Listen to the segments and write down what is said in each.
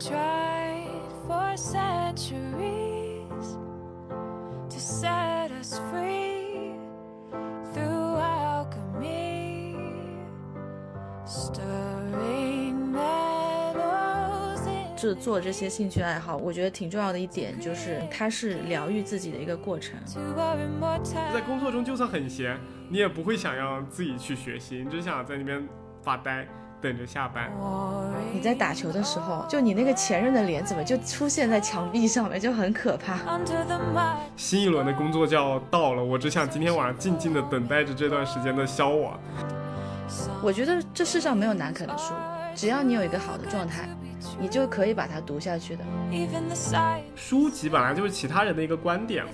tried for centuries to set us free through alchemy, stirring metals in 制做这些兴趣爱好，我觉得挺重要的一点就是它是疗愈自己的一个过程。在.工作中就算很闲，你也不会想要自己去学习，你只想在那边发呆，等着下班。你在打球的时候，就你那个前任的脸怎么就出现在墙壁上面，就很可怕。Under the mud, 新一轮的工作就要到了，我只想今天晚上静静的等待着这段时间的消亡。我觉得这世上没有难啃的书，只要你有一个好的状态，你就可以把它读下去的。书籍本来就是其他人的一个观点嘛，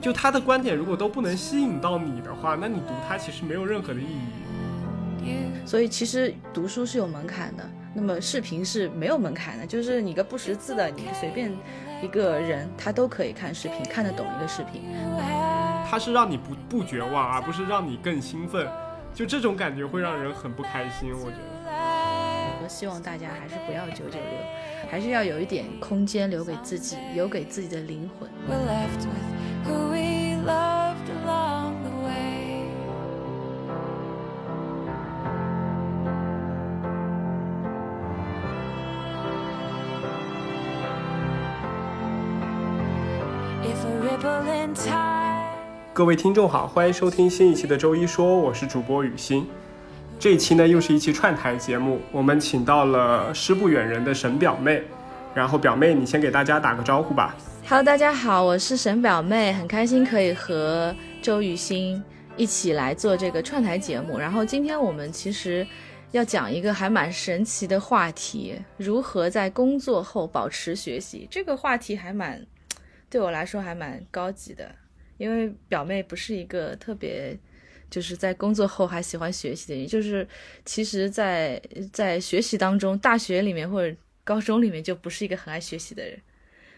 就他的观点如果都不能吸引到你的话，那你读它其实没有任何的意义。所以其实读书是有门槛的，那么视频是没有门槛的，就是你个不识字的，你随便一个人他都可以看视频，看得懂一个视频。它是让你不不绝望，而不是让你更兴奋。就这种感觉会让人很不开心，我觉得。我希望大家还是不要九九六，还是要有一点空间留给自己，留给自己的灵魂。各位听众好，欢迎收听新一期的周一说，我是主播雨欣。这一期呢又是一期串台节目，我们请到了师不远人的沈表妹，然后表妹你先给大家打个招呼吧。Hello，大家好，我是沈表妹，很开心可以和周雨欣一起来做这个串台节目。然后今天我们其实要讲一个还蛮神奇的话题，如何在工作后保持学习。这个话题还蛮对我来说还蛮高级的，因为表妹不是一个特别。就是在工作后还喜欢学习的人，就是其实在，在学习当中，大学里面或者高中里面就不是一个很爱学习的人。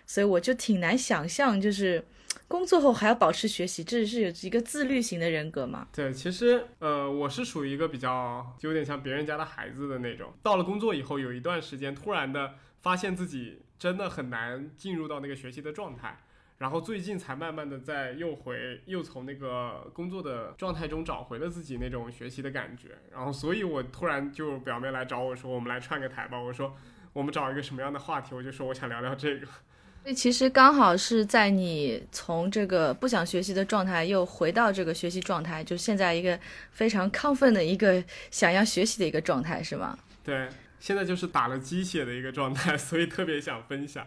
所以我就挺难想象，就是工作后还要保持学习，这是有一个自律型的人格嘛？对，其实呃，我是属于一个比较就有点像别人家的孩子的那种。到了工作以后，有一段时间突然的发现自己真的很难进入到那个学习的状态，然后最近才慢慢的在又回又从那个工作的状态中找回了自己那种学习的感觉。然后，所以我突然就表妹来找我说，我们来串个台吧。我说我们找一个什么样的话题？我就说我想聊聊这个。所以其实刚好是在你从这个不想学习的状态又回到这个学习状态，就现在一个非常亢奋的一个想要学习的一个状态，是吗？对，现在就是打了鸡血的一个状态，所以特别想分享。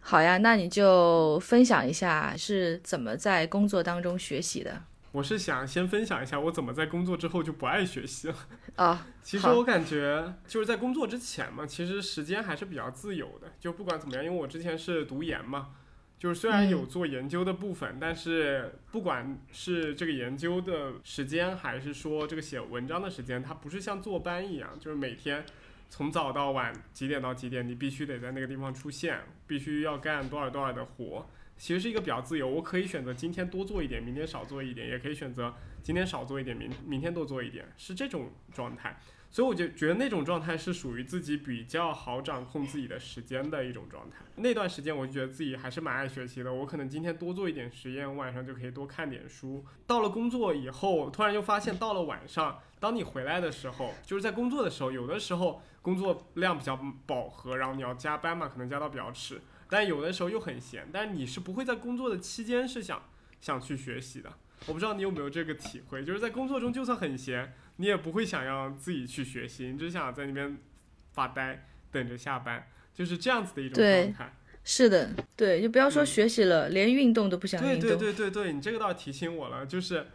好呀，那你就分享一下是怎么在工作当中学习的我是想先分享一下我怎么在工作之后就不爱学习了。啊？其实我感觉就是在工作之前嘛，其实时间还是比较自由的。就不管怎么样，因为我之前是读研嘛，就是虽然有做研究的部分，但是不管是这个研究的时间，还是说这个写文章的时间，它不是像坐班一样，就是每天从早到晚几点到几点，你必须得在那个地方出现，必须要干多少多少的活。其实是一个比较自由，我可以选择今天多做一点，明天少做一点，也可以选择今天少做一点，明明天多做一点，是这种状态。所以我就觉得那种状态是属于自己比较好掌控自己的时间的一种状态。那段时间我就觉得自己还是蛮爱学习的，我可能今天多做一点实验，晚上就可以多看点书。到了工作以后，突然就发现到了晚上，当你回来的时候，就是在工作的时候，有的时候工作量比较饱和，然后你要加班嘛，可能加到比较迟，但有的时候又很闲，但你是不会在工作的期间是想想去学习的。我不知道你有没有这个体会，就是在工作中就算很闲，你也不会想要自己去学习，你只想在那边发呆，等着下班，就是这样子的一种状态。是的，对，就不要说嗯学习了，连运动都不想对运动。对对对对，你这个倒提醒我了，就是，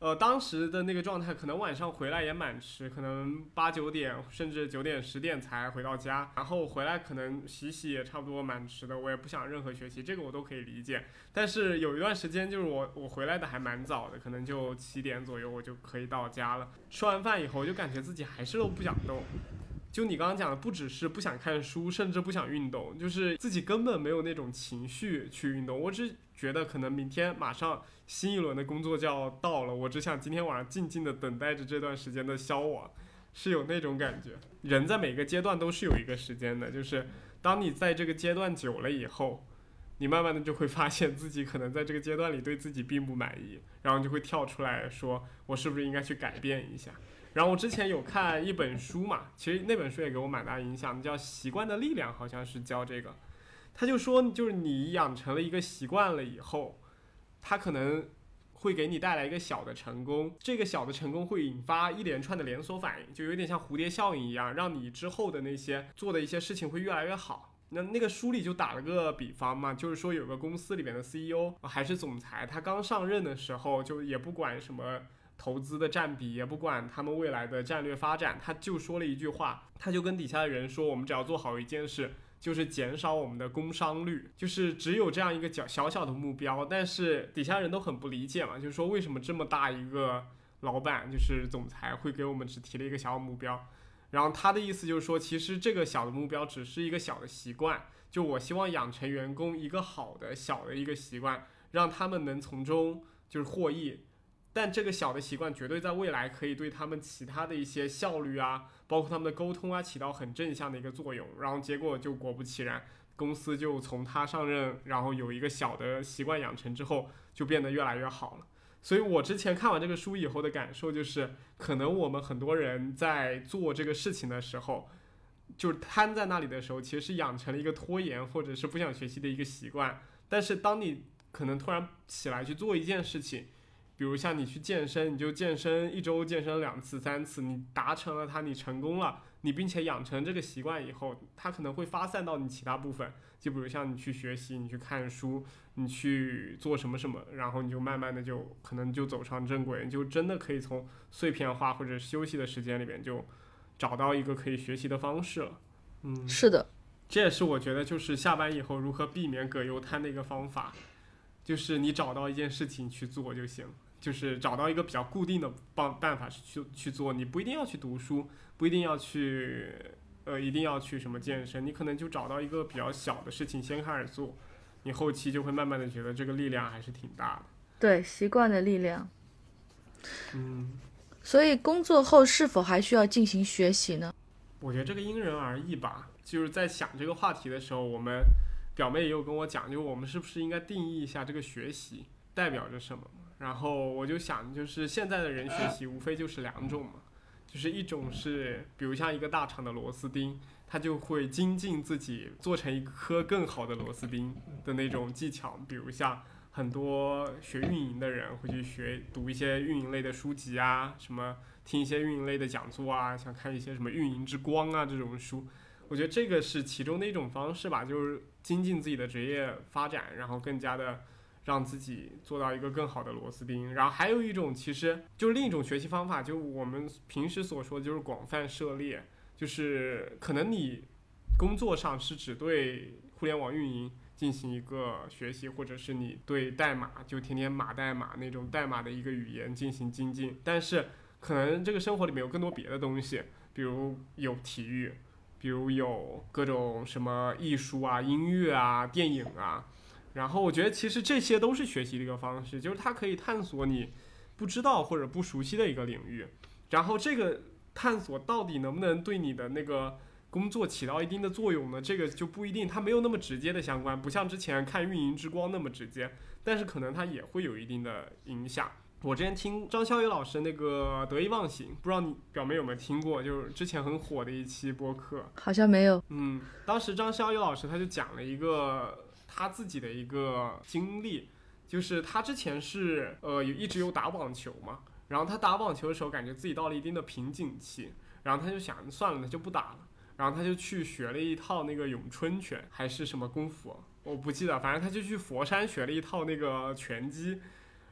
呃，当时的那个状态，可能晚上回来也蛮迟，可能八九点甚至九点十点才回到家，然后回来可能洗洗也差不多蛮迟的，我也不想任何学习，这个我都可以理解。但是有一段时间，就是我我回来的还蛮早的，可能就七点左右我就可以到家了。吃完饭以后，就感觉自己还是都不想动。就你刚刚讲的，不只是不想看书，甚至不想运动，就是自己根本没有那种情绪去运动。我只觉得可能明天马上新一轮的工作就要到了，我只想今天晚上静静的等待着这段时间的消亡。是有那种感觉。人在每个阶段都是有一个时间的，就是当你在这个阶段久了以后，你慢慢的就会发现自己可能在这个阶段里对自己并不满意，然后就会跳出来说，我是不是应该去改变一下？然后我之前有看一本书嘛，其实那本书也给我蛮大影响，叫《习惯的力量》，好像是教这个。他就说，就是你养成了一个习惯了以后，他可能会给你带来一个小的成功，这个小的成功会引发一连串的连锁反应，就有点像蝴蝶效应一样，让你之后的那些做的一些事情会越来越好。那那个书里就打了个比方嘛，就是说有个公司里边的 CEO 还是总裁，他刚上任的时候就也不管什么。投资的占比也不管他们未来的战略发展，他就说了一句话，他就跟底下的人说：“我们只要做好一件事，就是减少我们的工伤率，就是只有这样一个小小小的目标。”但是底下人都很不理解嘛，就是说为什么这么大一个老板，就是总裁会给我们只提了一个小目标？然后他的意思就是说，其实这个小的目标只是一个小的习惯，就我希望养成员工一个好的小的一个习惯，让他们能从中就是获益。但这个小的习惯绝对在未来可以对他们其他的一些效率啊，包括他们的沟通啊，起到很正向的一个作用。然后结果就果不其然，公司就从他上任，然后有一个小的习惯养成之后，就变得越来越好了。所以我之前看完这个书以后的感受就是，可能我们很多人在做这个事情的时候，就是瘫在那里的时候，其实是养成了一个拖延或者是不想学习的一个习惯。但是当你可能突然起来去做一件事情，比如像你去健身，你就健身一周健身两次三次，你达成了它，你成功了，你并且养成这个习惯以后，它可能会发散到你其他部分。就比如像你去学习，你去看书，你去做什么什么，然后你就慢慢的就可能就走上正轨，你就真的可以从碎片化或者休息的时间里边就找到一个可以学习的方式了。嗯，是的，这也是我觉得就是下班以后如何避免葛优瘫的一个方法，就是你找到一件事情去做就行。就是找到一个比较固定的办办法去去做，你不一定要去读书，不一定要去，呃，一定要去什么健身，你可能就找到一个比较小的事情先开始做，你后期就会慢慢的觉得这个力量还是挺大的。对，习惯的力量。嗯。所以工作后是否还需要进行学习呢？我觉得这个因人而异吧。就是在想这个话题的时候，我们表妹也有跟我讲，就我们是不是应该定义一下这个学习代表着什么？然后我就想，就是现在的人学习无非就是两种嘛，就是一种是，比如像一个大厂的螺丝钉，他就会精进自己，做成一颗更好的螺丝钉的那种技巧。比如像很多学运营的人会去学读一些运营类的书籍啊，什么听一些运营类的讲座啊，想看一些什么运营之光啊这种书。我觉得这个是其中的一种方式吧，就是精进自己的职业发展，然后更加的。让自己做到一个更好的螺丝钉，然后还有一种，其实就是另一种学习方法，就我们平时所说的就是广泛涉猎，就是可能你工作上是只对互联网运营进行一个学习，或者是你对代码就天天码代码那种代码的一个语言进行精进，但是可能这个生活里面有更多别的东西，比如有体育，比如有各种什么艺术啊、音乐啊、电影啊。然后我觉得其实这些都是学习的一个方式，就是它可以探索你不知道或者不熟悉的一个领域。然后这个探索到底能不能对你的那个工作起到一定的作用呢？这个就不一定，它没有那么直接的相关，不像之前看《运营之光》那么直接。但是可能它也会有一定的影响。我之前听张潇雨老师那个《得意忘形》，不知道你表妹有没有听过？就是之前很火的一期播客，好像没有。嗯，当时张潇雨老师他就讲了一个。他自己的一个经历，就是他之前是呃有一直有打网球嘛，然后他打网球的时候感觉自己到了一定的瓶颈期，然后他就想算了，那就不打了，然后他就去学了一套那个咏春拳还是什么功夫，我不记得，反正他就去佛山学了一套那个拳击，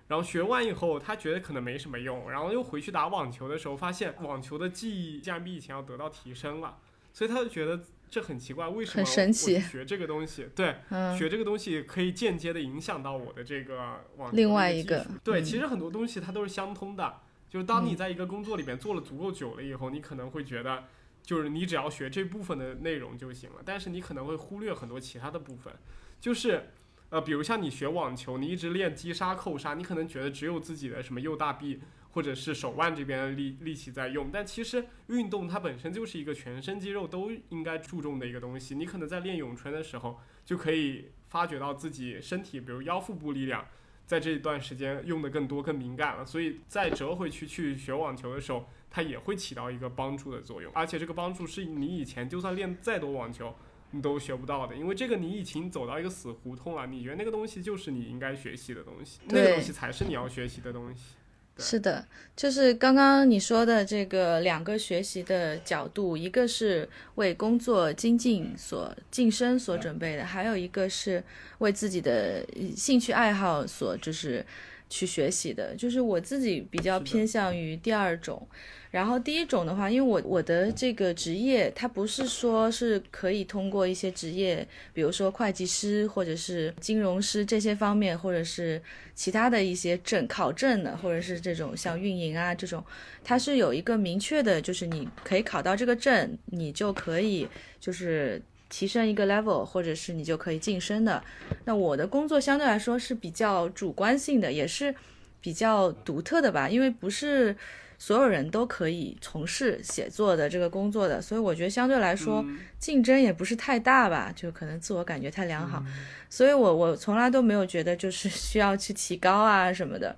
然后学完以后他觉得可能没什么用，然后又回去打网球的时候发现网球的技艺竟然比以前要得到提升了，所以他就觉得。这很奇怪，为什么我学这个东西？对，学这个东西可以间接的影响到我的这个网另外一个对，其实很多东西它都是相通的。就是当你在一个工作里面做了足够久了以后，你可能会觉得，就是你只要学这部分的内容就行了，但是你可能会忽略很多其他的部分。就是呃，比如像你学网球，你一直练击杀、扣杀，你可能觉得只有自己的什么右大臂或者是手腕这边的力力气在用，但其实运动它本身就是一个全身肌肉都应该注重的一个东西。你可能在练咏春的时候，就可以发觉到自己身体，比如腰腹部力量。在这一段时间用的更多、更敏感了，所以再折回去去学网球的时候，它也会起到一个帮助的作用。而且这个帮助是你以前就算练再多网球，你都学不到的，因为这个你已经走到一个死胡同了。你觉得那个东西就是你应该学习的东西，那个东西才是你要学习的东西。是的，就是刚刚你说的这个两个学习的角度，一个是为工作精进所晋升所准备的，还有一个是为自己的兴趣爱好所就是去学习的。就是我自己比较偏向于第二种。然后第一种的话，因为我我的这个职业，它不是说是可以通过一些职业，比如说会计师或者是金融师这些方面，或者是其他的一些证考证的，或者是这种像运营啊这种，它是有一个明确的，就是你可以考到这个证，你就可以就是提升一个 level，或者是你就可以晋升的。那我的工作相对来说是比较主观性的，也是比较独特的吧，因为不是。所有人都可以从事写作的这个工作的，所以我觉得相对来说竞争也不是太大吧，就可能自我感觉太良好，所以我我从来都没有觉得就是需要去提高啊什么的，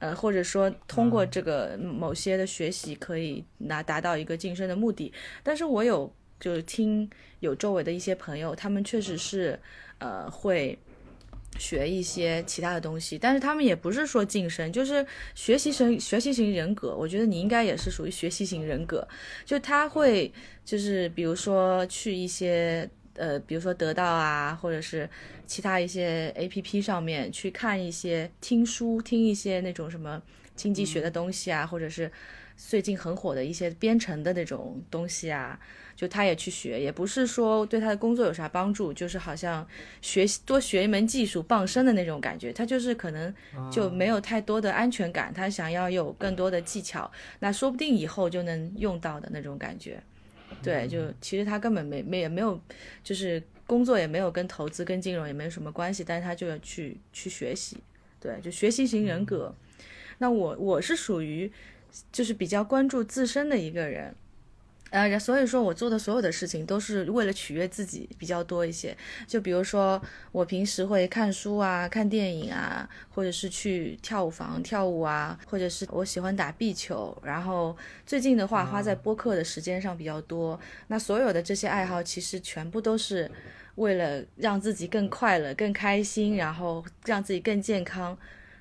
呃，或者说通过这个某些的学习可以拿达到一个晋升的目的。但是我有就是听有周围的一些朋友，他们确实是呃会。学一些其他的东西，但是他们也不是说晋升，就是学习型学习型人格。我觉得你应该也是属于学习型人格，就他会就是比如说去一些呃，比如说得到啊，或者是其他一些 A P P 上面去看一些听书，听一些那种什么经济学的东西啊，或者是最近很火的一些编程的那种东西啊。就他也去学，也不是说对他的工作有啥帮助，就是好像学习多学一门技术傍身的那种感觉。他就是可能就没有太多的安全感，他想要有更多的技巧，那说不定以后就能用到的那种感觉。对，就其实他根本没没也没有，就是工作也没有跟投资跟金融也没有什么关系，但是他就要去去学习。对，就学习型人格。那我我是属于就是比较关注自身的一个人。呃，所以说我做的所有的事情都是为了取悦自己比较多一些。就比如说，我平时会看书啊、看电影啊，或者是去跳舞房跳舞啊，或者是我喜欢打壁球。然后最近的话，花在播客的时间上比较多。那所有的这些爱好，其实全部都是为了让自己更快乐、更开心，然后让自己更健康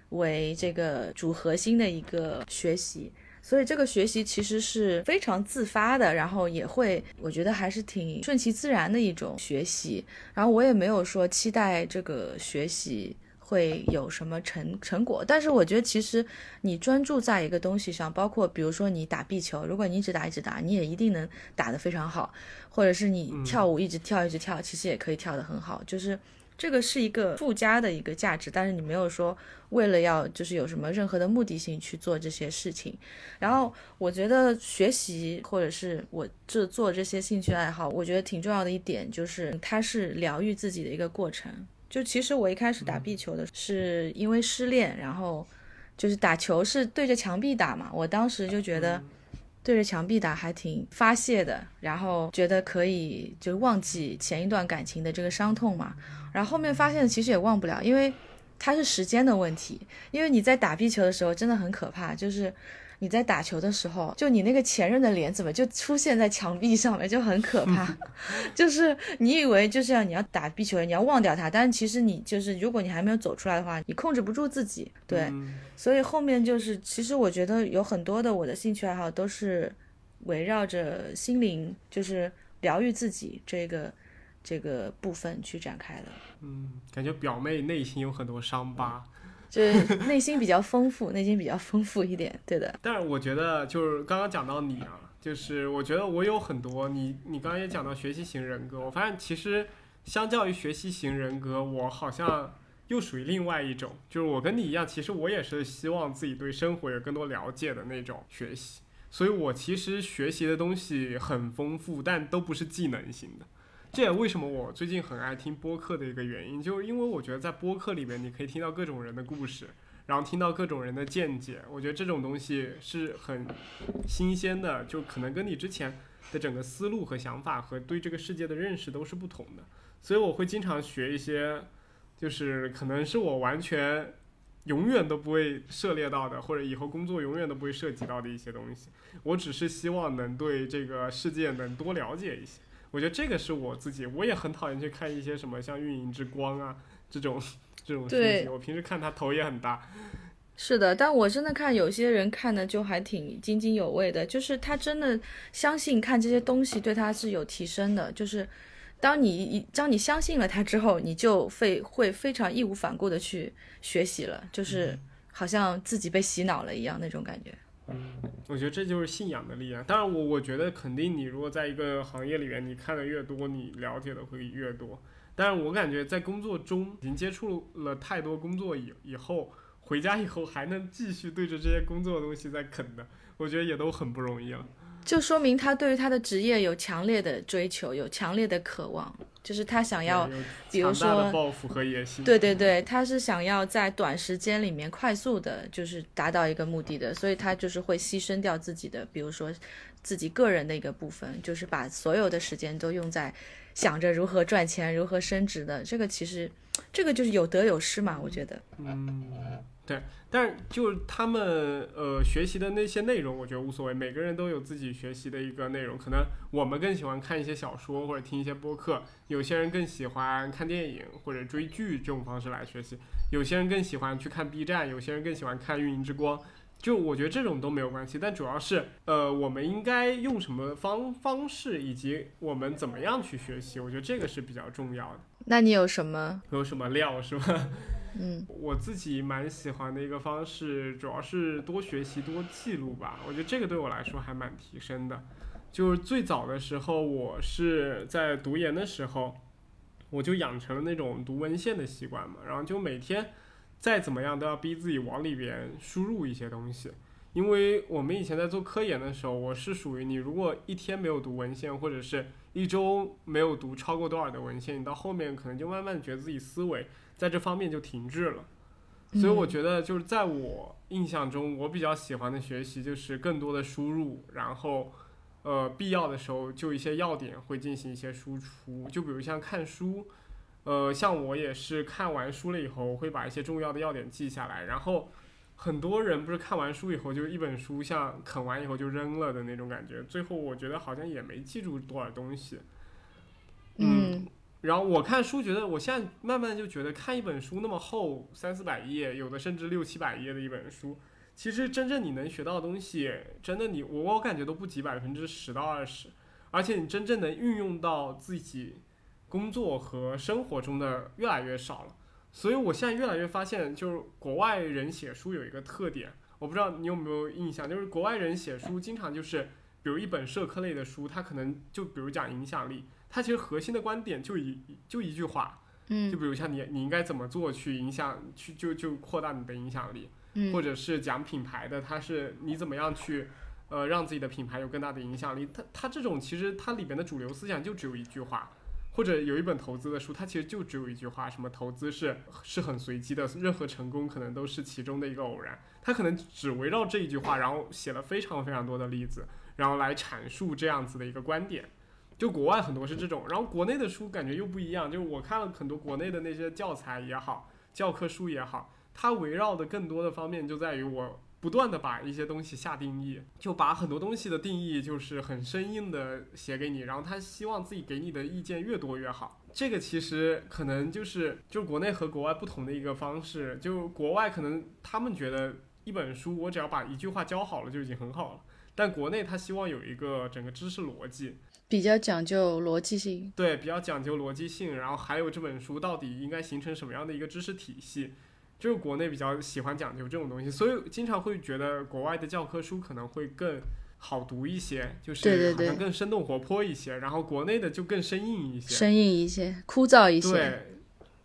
为这个主核心的一个学习。所以这个学习其实是非常自发的，然后也会，我觉得还是挺顺其自然的一种学习。然后我也没有说期待这个学习会有什么成成果，但是我觉得其实你专注在一个东西上，包括比如说你打壁球，如果你一直打一直打，你也一定能打得非常好，或者是你跳舞一直跳一直跳，其实也可以跳得很好，就是。这个是一个附加的一个价值，但是你没有说为了要就是有什么任何的目的性去做这些事情。然后我觉得学习或者是我这做这些兴趣爱好，我觉得挺重要的一点就是它是疗愈自己的一个过程。就其实我一开始打壁球的是因为失恋，然后就是打球是对着墙壁打嘛，我当时就觉得。对着墙壁打还挺发泄的，然后觉得可以就忘记前一段感情的这个伤痛嘛，然后后面发现其实也忘不了，因为它是时间的问题，因为你在打壁球的时候真的很可怕，就是。你在打球的时候，就你那个前任的脸怎么就出现在墙壁上面，就很可怕。就是你以为就是要你要打壁球，你要忘掉他，但是其实你就是如果你还没有走出来的话，你控制不住自己。对，所以后面就是，其实我觉得有很多的我的兴趣爱好都是围绕着心灵，就是疗愈自己这个这个部分去展开的。嗯，感觉表妹内心有很多伤疤。就是内心比较丰富，内心比较丰富一点，对的。但是我觉得，就是刚刚讲到你啊，就是我觉得我有很多你，你刚刚也讲到学习型人格，我发现其实相较于学习型人格，我好像又属于另外一种，就是我跟你一样，其实我也是希望自己对生活有更多了解的那种学习，所以我其实学习的东西很丰富，但都不是技能型的。这也为什么我最近很爱听播客的一个原因，就是因为我觉得在播客里面你可以听到各种人的故事，然后听到各种人的见解，我觉得这种东西是很新鲜的，就可能跟你之前的整个思路和想法和对这个世界的认识都是不同的，所以我会经常学一些，就是可能是我完全永远都不会涉猎到的，或者以后工作永远都不会涉及到的一些东西。我只是希望能对这个世界能多了解一些。我觉得这个是我自己，我也很讨厌去看一些什么像《运营之光》啊这种这种书对籍。我平时看他头也很大，是的，但我真的看有些人看的就还挺津津有味的，就是他真的相信看这些东西对他是有提升的，就是当你一当你相信了他之后，你就会会非常义无反顾的去学习了，就是好像自己被洗脑了一样那种感觉。嗯我觉得这就是信仰的力量。当然我，我觉得肯定你如果在一个行业里面，你看的越多，你了解的会越多。但是我感觉在工作中已经接触了太多工作以以后，回家以后还能继续对着这些工作的东西在啃的，我觉得也都很不容易了。就说明他对于他的职业有强烈的追求，有强烈的渴望，就是他想要，比如说抱负和野心。对对对，他是想要在短时间里面快速的，就是达到一个目的的，所以他就是会牺牲掉自己的，比如说自己个人的一个部分，就是把所有的时间都用在想着如何赚钱、如何升职的。这个其实，这个就是有得有失嘛，我觉得。嗯，对，但是就是他们呃学习的那些内容，我觉得无所谓，每个人都有自己学习的一个内容。可能我们更喜欢看一些小说或者听一些播客，有些人更喜欢看电影或者追剧这种方式来学习，有些人更喜欢去看 B 站，有些人更喜欢看运营之光。就我觉得这种都没有关系，但主要是呃我们应该用什么方方式，以及我们怎么样去学习，我觉得这个是比较重要的。那你有什么？有什么料是吧？嗯，我自己蛮喜欢的一个方式，主要是多学习、多记录吧。我觉得这个对我来说还蛮提升的。就是最早的时候，我是在读研的时候，我就养成了那种读文献的习惯嘛，然后就每天再怎么样都要逼自己往里边输入一些东西。因为我们以前在做科研的时候，我是属于你如果一天没有读文献，或者是一周没有读超过多少的文献，你到后面可能就慢慢觉得自己思维在这方面就停滞了。所以我觉得就是在我印象中，我比较喜欢的学习就是更多的输入，然后呃必要的时候就一些要点会进行一些输出，就比如像看书，呃像我也是看完书了以后会把一些重要的要点记下来，然后很多人不是看完书以后就一本书像啃完以后就扔了的那种感觉，最后我觉得好像也没记住多少东西。嗯，然后我看书，觉得我现在慢慢就觉得看一本书那么厚，三四百页，有的甚至六七百页的一本书，其实真正你能学到的东西，真的你我我感觉都不及百分之十到二十，而且你真正能运用到自己工作和生活中的越来越少了。所以我现在越来越发现，就是国外人写书有一个特点，我不知道你有没有印象，就是国外人写书经常就是，比如一本社科类的书，它可能就比如讲影响力。它其实核心的观点就一就一句话，嗯就比如像你你应该怎么做去影响去就就扩大你的影响力，嗯或者是讲品牌的，它是你怎么样去呃让自己的品牌有更大的影响力。它它这种其实它里边的主流思想就只有一句话，或者有一本投资的书，它其实就只有一句话，什么投资是是很随机的，任何成功可能都是其中的一个偶然。它可能只围绕这一句话，然后写了非常非常多的例子，然后来阐述这样子的一个观点。就国外很多是这种，然后国内的书感觉又不一样。就是我看了很多国内的那些教材也好，教科书也好，它围绕的更多的方面就在于我不断的把一些东西下定义，就把很多东西的定义就是很生硬的写给你，然后他希望自己给你的意见越多越好。这个其实可能就是就国内和国外不同的一个方式，就国外可能他们觉得一本书我只要把一句话教好了就已经很好了，但国内他希望有一个整个知识逻辑。比较讲究逻辑性。对，比较讲究逻辑性，然后还有这本书到底应该形成什么样的一个知识体系，就是国内比较喜欢讲究这种东西，所以经常会觉得国外的教科书可能会更好读一些，就是好像更生动活泼一些，然后国内的就更生硬一些。生硬一些，枯燥一些。对，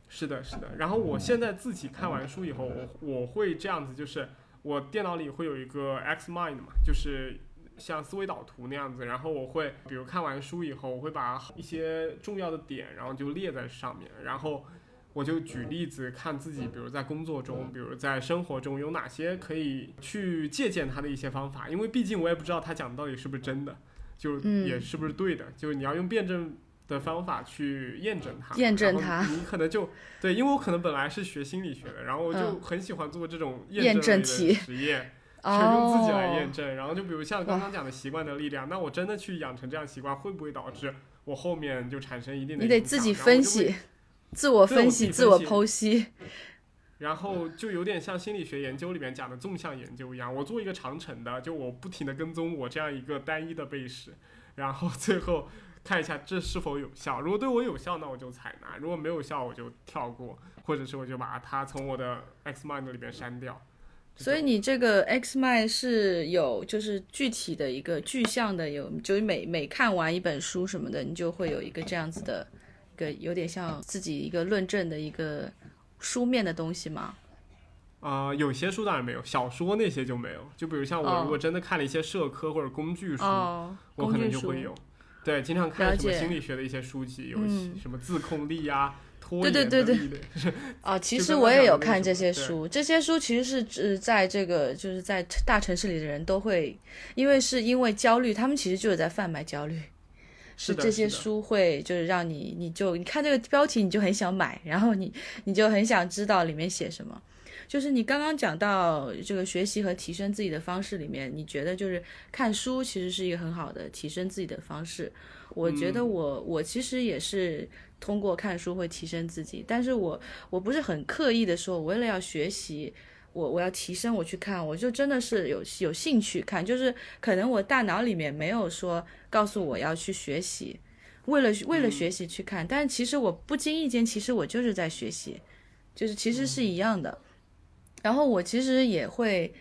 是的，是的。然后我现在自己看完书以后，我我会这样子，就是我电脑里会有一个 X Mind 嘛，就是像思维导图那样子，然后我会比如看完书以后，我会把一些重要的点，然后就列在上面，然后我就举例子看自己，比如在工作中，比如在生活中有哪些可以去借鉴他的一些方法，因为毕竟我也不知道他讲的到底是不是真的，就嗯也是不是对的，就是你要用辩证。的方法去验证它，验证它你可能就对，因为我可能本来是学心理学的，然后我就嗯很喜欢做这种验证实验，去哦，用自己来验证。然后就比如像刚刚讲的习惯的力量，那我真的去养成这样习惯，会不会导致我后面就产生一定的你得自己分析，自我分析，自我剖析。然后就有点像心理学研究里面讲的纵向研究一样，我做一个长程的，就我不停的跟踪我这样一个单一的背时，然后最后看一下这是否有效。如果对我有效，那我就采纳；如果没有效，我就跳过，或者是我就把它从我的 Xmind 里边删掉。这所以你这个 X 麦是有就是具体的一个具象的有，就是每每看完一本书什么的，你就会有一个这样子的一个有点像自己一个论证的一个书面的东西吗？啊、有些书当然没有，小说那些就没有。就比如像我哦如果真的看了一些社科或者工具书，哦，我可能就会有。对，经常看什么心理学的一些书籍，尤其什么自控力呀、拖对延对对对的力的 啊，其实我也有看这些书，这些书其实是指在这个就是在大城市里的人都会，因为是因为焦虑，他们其实就是在贩卖焦虑。是这些书会就是让你，你就你看这个标题你就很想买，然后你你就很想知道里面写什么。就是你刚刚讲到这个学习和提升自己的方式里面，你觉得就是看书其实是一个很好的提升自己的方式。我觉得嗯。我、我其实也是通过看书会提升自己，但是我我不是很刻意的说，我为了要学习，我我要提升我去看，我就真的是有有兴趣看，就是可能我大脑里面没有说告诉我要去学习，为了为了学习去看，但是其实我不经意间，其实我就是在学习，就是其实是一样的。然后我其实也会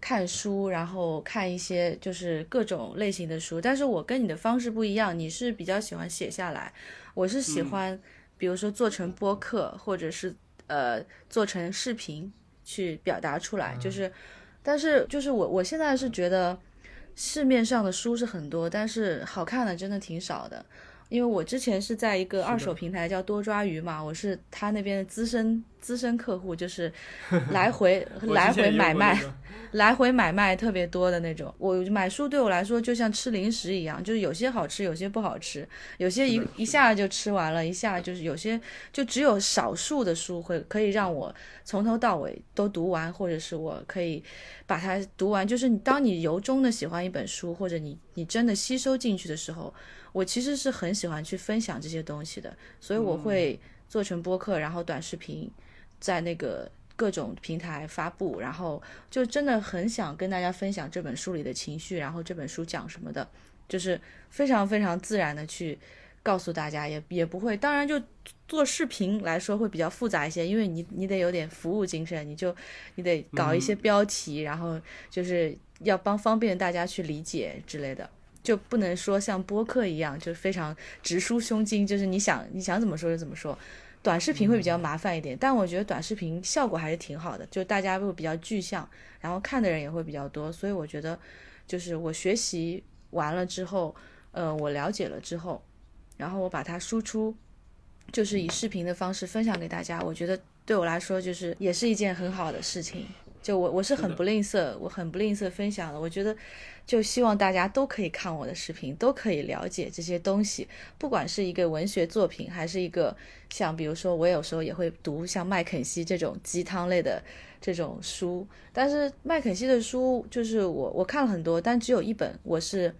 看书，然后看一些就是各种类型的书，但是我跟你的方式不一样，你是比较喜欢写下来，我是喜欢，比如说做成播客，或者是呃做成视频去表达出来，就是，但是就是我我现在是觉得市面上的书是很多，但是好看的真的挺少的。因为我之前是在一个二手平台叫多抓鱼嘛，我是他那边的资深资深客户，就是 来回来回买卖，来回买卖特别多的那种。我买书对我来说就像吃零食一样，就是有些好吃，有些不好吃，有些一一下就吃完了，一下就是有些就只有少数的书会可以让我从头到尾都读完，或者是我可以把它读完。就是你当你由衷的喜欢一本书，或者你你真的吸收进去的时候，我其实是很喜欢去分享这些东西的，所以我会做成播客，然后短视频，在那个各种平台发布，然后就真的很想跟大家分享这本书里的情绪，然后这本书讲什么的，就是非常非常自然的去告诉大家，也也不会，当然就做视频来说会比较复杂一些，因为你你得有点服务精神，你就你得搞一些标题，然后就是要帮方便大家去理解之类的。就不能说像播客一样，就非常直抒胸襟，就是你想你想怎么说就怎么说。短视频会比较麻烦一点，但我觉得短视频效果还是挺好的，就大家会比较具象，然后看的人也会比较多，所以我觉得就是我学习完了之后，呃，我了解了之后，然后我把它输出，就是以视频的方式分享给大家，我觉得对我来说就是也是一件很好的事情。就我我是很不吝啬，我很不吝啬分享的。我觉得，就希望大家都可以看我的视频，都可以了解这些东西，不管是一个文学作品，还是一个像比如说我有时候也会读像麦肯锡这种鸡汤类的这种书，但是麦肯锡的书就是我我看了很多，但只有一本我是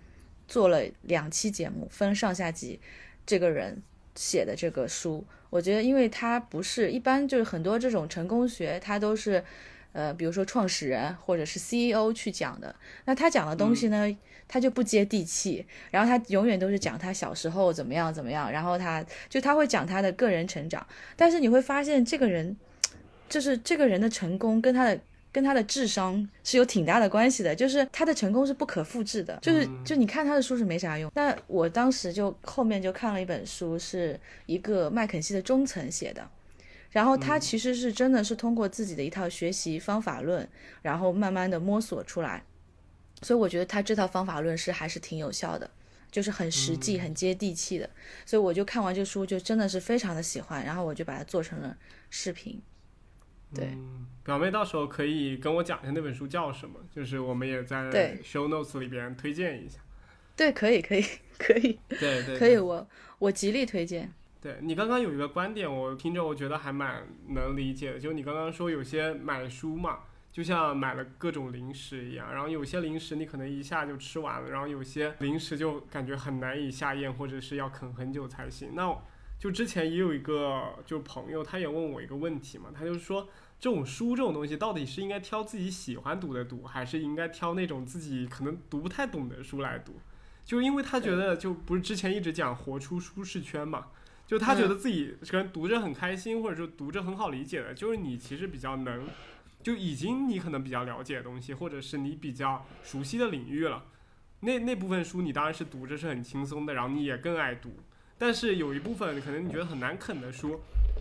做了两期节目，分上下集，这个人写的这个书，我觉得因为他不是一般就是很多这种成功学，他都是。呃，比如说创始人或者是 CEO 去讲的，那他讲的东西呢，他就不接地气，然后他永远都是讲他小时候怎么样怎么样，然后他就他会讲他的个人成长，但是你会发现这个人，就是这个人的成功跟他的跟他的智商是有挺大的关系的，就是他的成功是不可复制的，就是就你看他的书是没啥用。那我当时就后面就看了一本书，是一个麦肯锡的中层写的。然后他其实是真的是通过自己的一套学习方法论，然后慢慢的摸索出来，所以我觉得他这套方法论是还是挺有效的，就是很实际、很接地气的。所以我就看完这书就真的是非常的喜欢，然后我就把它做成了视频。对，嗯，表妹到时候可以跟我讲一下那本书叫什么，就是我们也在 show notes 里边推荐一下。对，可以，可以，可以，对对，可以，我我极力推荐。对你刚刚有一个观点，我听着我觉得还蛮能理解的，就你刚刚说有些买书嘛，就像买了各种零食一样，然后有些零食你可能一下就吃完了，然后有些零食就感觉很难以下咽，或者是要啃很久才行。那就之前也有一个就朋友，他也问我一个问题嘛，他就说这种书这种东西到底是应该挑自己喜欢读的读，还是应该挑那种自己可能读不太懂的书来读？就因为他觉得就不是之前一直讲活出舒适圈嘛。就他觉得自己可能读着很开心，或者说读着很好理解的，就是你其实比较能，就已经你可能比较了解的东西，或者是你比较熟悉的领域了。那那部分书你当然是读着是很轻松的，然后你也更爱读。但是有一部分可能你觉得很难啃的书，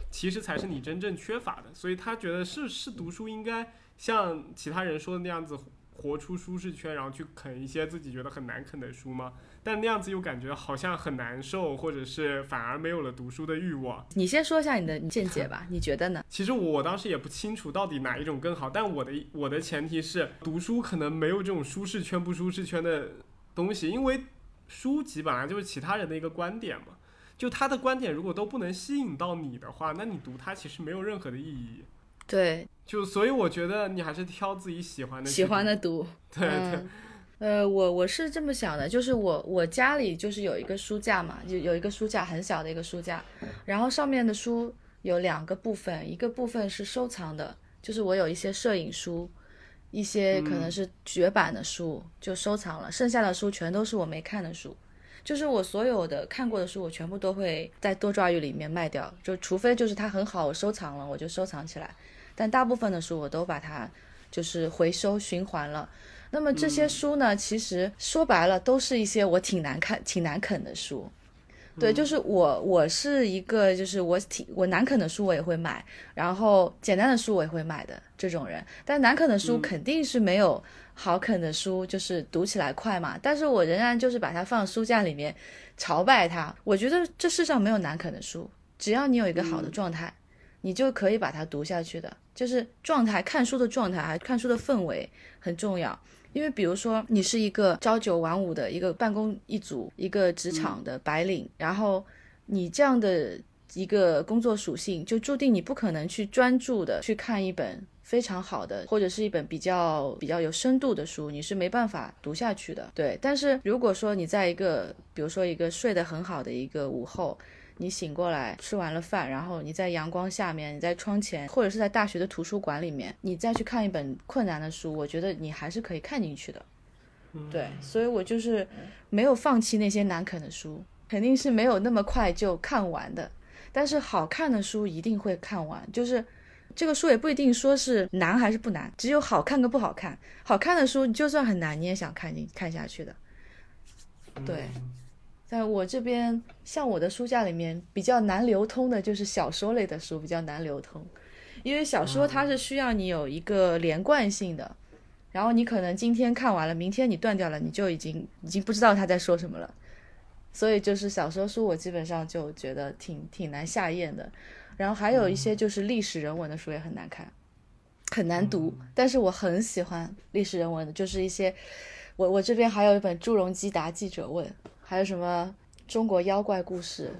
其实才是你真正缺乏的。所以他觉得是是读书应该像其他人说的那样子，活出舒适圈，然后去啃一些自己觉得很难啃的书吗？但那样子又感觉好像很难受，或者是反而没有了读书的欲望。你先说一下你的见解吧，你觉得呢？其实我当时也不清楚到底哪一种更好，但我的我的前提是读书可能没有这种舒适圈不舒适圈的东西，因为书籍本来就是其他人的一个观点嘛，就他的观点如果都不能吸引到你的话，那你读它其实没有任何的意义。对，就所以我觉得你还是挑自己喜欢的，喜欢的，读。对对。嗯呃，我我是这么想的，就是我我家里就是有一个书架嘛，就有一个书架，很小的一个书架，然后上面的书有两个部分，一个部分是收藏的，就是我有一些摄影书，一些可能是绝版的书就收藏了，剩下的书全都是我没看的书，就是我所有的看过的书，我全部都会在多抓鱼里面卖掉，就除非就是它很好，我收藏了，我就收藏起来，但大部分的书我都把它就是回收循环了。那么这些书呢，其实说白了都是一些我挺难看、挺难啃的书。对，就是我，我是一个，就是我挺我难啃的书我也会买，然后简单的书我也会买的这种人。但难啃的书肯定是没有好啃的书，就是读起来快嘛。但是我仍然就是把它放书架里面，朝拜它。我觉得这世上没有难啃的书，只要你有一个好的状态，你就可以把它读下去的。就是状态，看书的状态，还看书的氛围很重要。因为比如说，你是一个朝九晚五的一个办公一族，一个职场的白领，然后你这样的一个工作属性，就注定你不可能去专注的去看一本非常好的，或者是一本比较比较有深度的书，你是没办法读下去的。对，但是如果说你在一个，比如说一个睡得很好的一个午后。你醒过来，吃完了饭，然后你在阳光下面，你在窗前，或者是在大学的图书馆里面，你再去看一本困难的书，我觉得你还是可以看进去的。对，所以我就是没有放弃那些难啃的书，肯定是没有那么快就看完的。但是好看的书一定会看完，就是这个书也不一定说是难还是不难，只有好看跟不好看。好看的书你就算很难，你也想看进看下去的。对。在我这边，像我的书架里面比较难流通的，就是小说类的书比较难流通，因为小说它是需要你有一个连贯性的，然后你可能今天看完了，明天你断掉了，你就已经已经不知道他在说什么了，所以就是小说书我基本上就觉得挺挺难下咽的，然后还有一些就是历史人文的书也很难看，很难读，但是我很喜欢历史人文的，就是一些我我这边还有一本《朱镕基答记者问》。还有什么中国妖怪故事，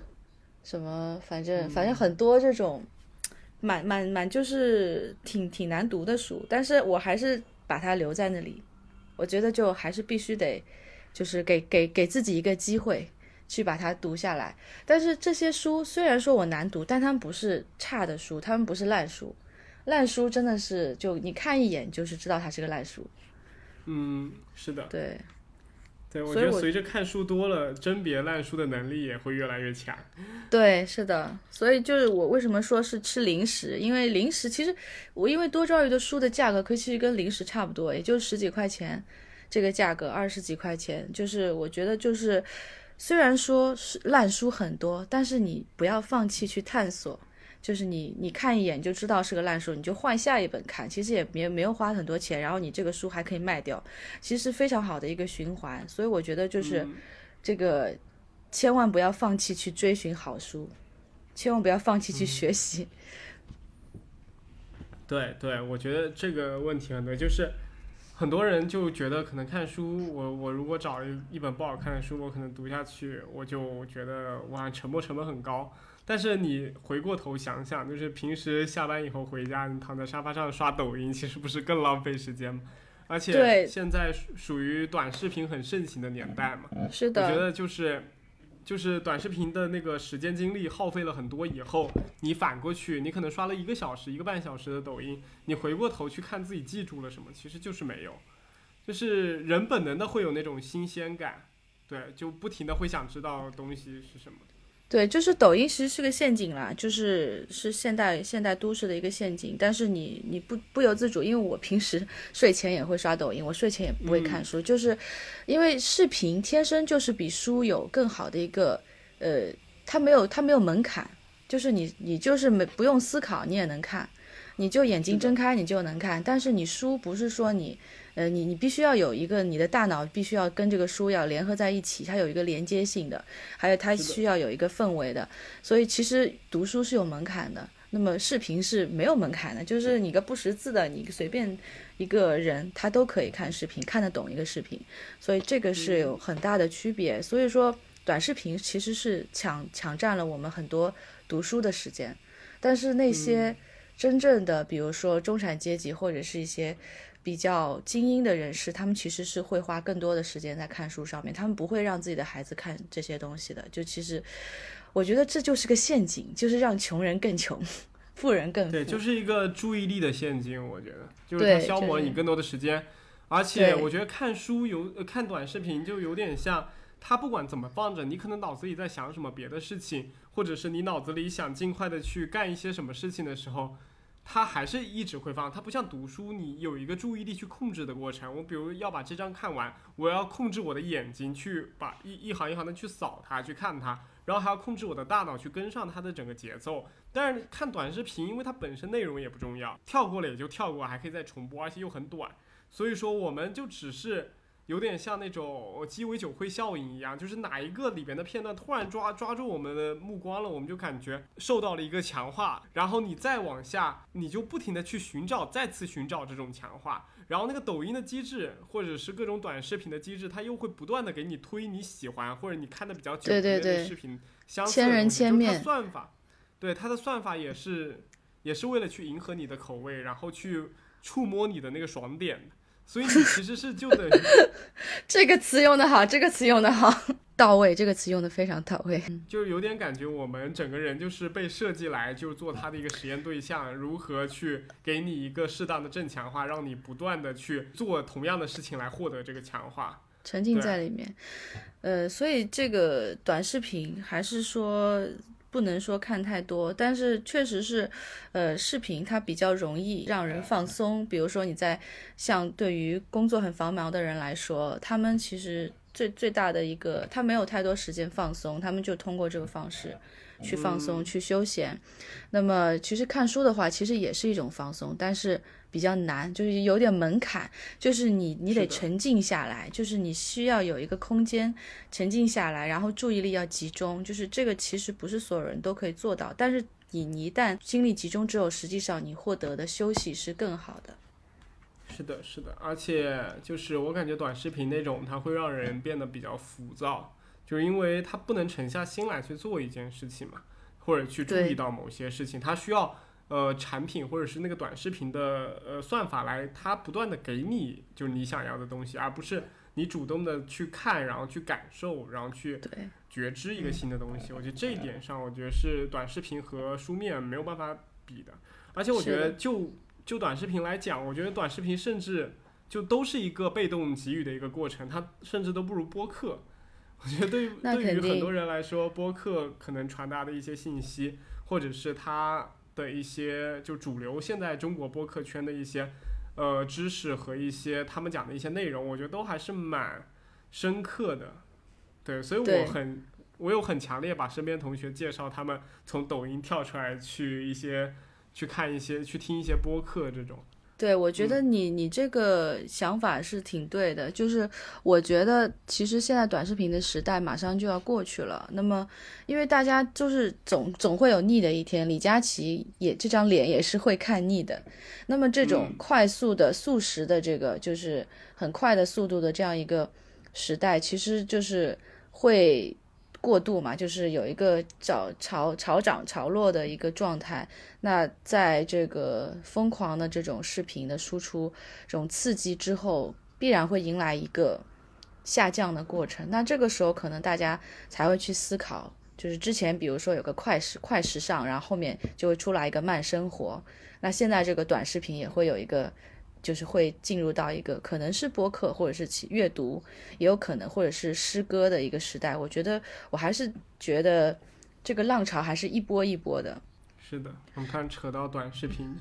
什么反正反正很多这种，蛮蛮蛮就是挺挺难读的书，但是我还是把它留在那里。我觉得就还是必须得，就是给给给自己一个机会去把它读下来。但是这些书虽然说我难读，但他们不是差的书，他们不是烂书。烂书真的是就你看一眼就是知道它是个烂书。嗯，是的。对。对，我觉得随着看书多了，甄别烂书的能力也会越来越强。对，是的，所以就是我为什么说是吃零食，因为零食其实我因为多抓鱼的书的价格，可其实跟零食差不多，也就十几块钱这个价格，二十几块钱，就是我觉得就是虽然说是烂书很多，但是你不要放弃去探索。就是你你看一眼就知道是个烂书，你就换下一本看，其实也没没有花很多钱，然后你这个书还可以卖掉，其实非常好的一个循环。所以我觉得就是嗯这个千万不要放弃去追寻好书，千万不要放弃去学习。对对，我觉得这个问题很多，就是很多人就觉得可能看书，我我如果找一一本不好看的书，我可能读下去，我就觉得哇，沉没成本很高。但是你回过头想想，就是平时下班以后回家，你躺在沙发上刷抖音，其实不是更浪费时间吗？而且现在属属于短视频很盛行的年代嘛，是的我觉，得就是就是短视频的那个时间精力耗费了很多以后，你反过去，你可能刷了一个小时、一个半小时的抖音，你回过头去看自己记住了什么，其实就是没有，就是人本能的会有那种新鲜感，对，就不停的会想知道东西是什么。对，就是抖音其实是个陷阱啦，就是是现代现代都市的一个陷阱。但是你你不不由自主，因为我平时 睡前也会刷抖音，我睡前也不会看书，就是因为视频天生就是比书有更好的一个呃，它没有它没有门槛，就是你你就是没不用思考你也能看，你就眼睛睁开你就能看。但是你书不是说你呃你你必须要有一个你的大脑必须要跟这个书要联合在一起，它有一个连接性的。还有它需要有一个氛围的，所以其实读书是有门槛的。那么视频是没有门槛的，就是你个不识字的，你随便一个人他都可以看视频，看得懂一个视频，所以这个是有很大的区别。所以说，短视频其实是抢抢占了我们很多读书的时间，但是那些真正的，比如说中产阶级或者是一些比较精英的人士，他们其实是会花更多的时间在看书上面，他们不会让自己的孩子看这些东西的。就其实，我觉得这就是个陷阱，就是让穷人更穷，富人更富。对，就是一个注意力的陷阱，我觉得，就是它消磨了你更多的时间，而且我觉得看书有呃看短视频就有点像，它不管怎么放着，你可能脑子里在想什么别的事情，或者是你脑子里想尽快的去干一些什么事情的时候。它还是一直会放，它不像读书，你有一个注意力去控制的过程。我比如要把这章看完，我要控制我的眼睛去把一一行一行的去扫它，去看它，然后还要控制我的大脑去跟上它的整个节奏。但是看短视频，因为它本身内容也不重要，跳过了也就跳过，还可以再重播，而且又很短，所以说我们就只是有点像那种鸡尾酒会效应一样，就是哪一个里边的片段突然抓抓住我们的目光了，我们就感觉受到了一个强化，然后你再往下，你就不停的去寻找，再次寻找这种强化。然后那个抖音的机制，或者是各种短视频的机制，它又会不断的给你推你喜欢或者你看的比较久的那视频相似千人的东西就它千面算法，对它的算法也是也是为了去迎合你的口味，然后去触摸你的那个爽点的。所以你其实是就等于 这个词用的好，这个词用的好，到位，这个词用的非常到位。就是有点感觉，我们整个人就是被设计来就做他的一个实验对象，如何去给你一个适当的正强化，让你不断的去做同样的事情来获得这个强化。沉浸在里面。呃，所以这个短视频还是说不能说看太多，但是确实是，呃，视频它比较容易让人放松。比如说你在像对于工作很繁忙的人来说，他们其实最最大的一个，他没有太多时间放松，他们就通过这个方式去放松、去休闲。那么其实看书的话，其实也是一种放松，但是比较难，就是有点门槛，就是你你得沉静下来，就是你需要有一个空间沉静下来，然后注意力要集中，就是这个其实不是所有人都可以做到，但是你你一旦精力集中之后，实际上你获得的休息是更好的。是的，是的，而且就是我感觉短视频那种，它会让人变得比较浮躁，就是因为它不能沉下心来去做一件事情嘛，或者去注意到某些事情，它需要呃产品或者是那个短视频的呃算法来，它不断的给你就是你想要的东西，而不是你主动的去看，然后去感受，然后去，觉知一个新的东西。我觉得这一点上，我觉得是短视频和书面没有办法比的。而且我觉得就就短视频来讲，我觉得短视频甚至就都是一个被动给予的一个过程，它甚至都不如播客。我觉得对于对于很多人来说，播客可能传达的一些信息，或者是它的一些就主流现在中国播客圈的一些呃知识和一些他们讲的一些内容，我觉得都还是蛮深刻的。对，所以我很我有很强烈把身边同学介绍他们从抖音跳出来去一些去看一些去听一些播客这种。对，我觉得你你这个想法是挺对的，就是我觉得其实现在短视频的时代马上就要过去了。那么，因为大家就是总总会有腻的一天，李佳琦也这张脸也是会看腻的。那么这种快速的速食的这个就是很快的速度的这样一个时代，其实就是会。过度嘛，就是有一个潮潮潮涨潮落的一个状态。那在这个疯狂的这种视频的输出、这种刺激之后，必然会迎来一个下降的过程。那这个时候，可能大家才会去思考，就是之前比如说有个快时快时尚，然后后面就会出来一个慢生活。那现在这个短视频也会有一个。就是会进入到一个可能是播客，或者是阅读，也有可能或者是诗歌的一个时代。我觉得我还是觉得这个浪潮还是一波一波的。是的，我们看扯到短视频，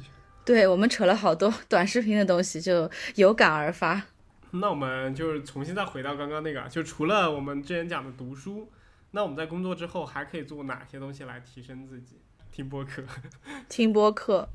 对我们扯了好多短视频的东西，就有感而发。那我们就是重新再回到刚刚那个，就除了我们之前讲的读书，那我们在工作之后还可以做哪些东西来提升自己？听播客，听播客。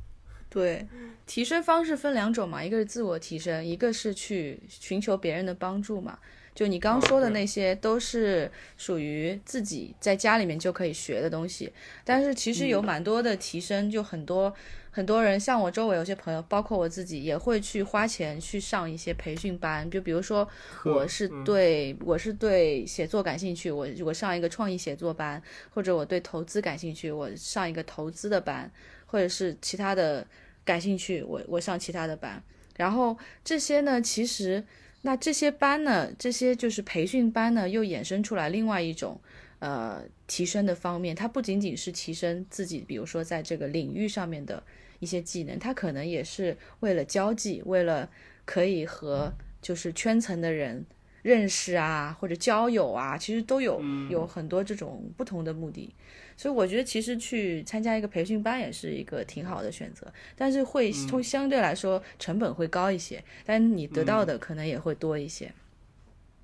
对，提升方式分两种嘛，一个是自我提升，一个是去寻求别人的帮助嘛。就你刚说的那些，都是属于自己在家里面就可以学的东西。但是其实有蛮多的提升，就很多很多人，像我周围有些朋友，包括我自己，也会去花钱去上一些培训班。就比如说，我是对我是对写作感兴趣，我我上一个创意写作班，或者我对投资感兴趣，我上一个投资的班。或者是其他的感兴趣，我我上其他的班，然后这些呢，其实那这些班呢，这些就是培训班呢，又衍生出来另外一种呃提升的方面，它不仅仅是提升自己，比如说在这个领域上面的一些技能，它可能也是为了交际，为了可以和就是圈层的人认识啊，或者交友啊，其实都有有很多这种不同的目的。所以我觉得其实去参加一个培训班也是一个挺好的选择，但是会会相对来说成本会高一些，但你得到的可能也会多一些。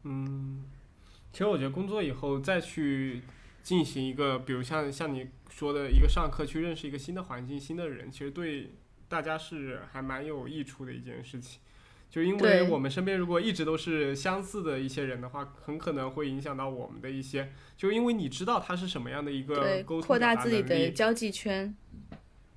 嗯，其实我觉得工作以后再去进行一个，比如像像你说的一个上课去认识一个新的环境、新的人，其实对大家是还蛮有益处的一件事情。就因为我们身边如果一直都是相似的一些人的话，很可能会影响到我们的一些。就因为你知道他是什么样的一个沟通扩大自己的交际圈。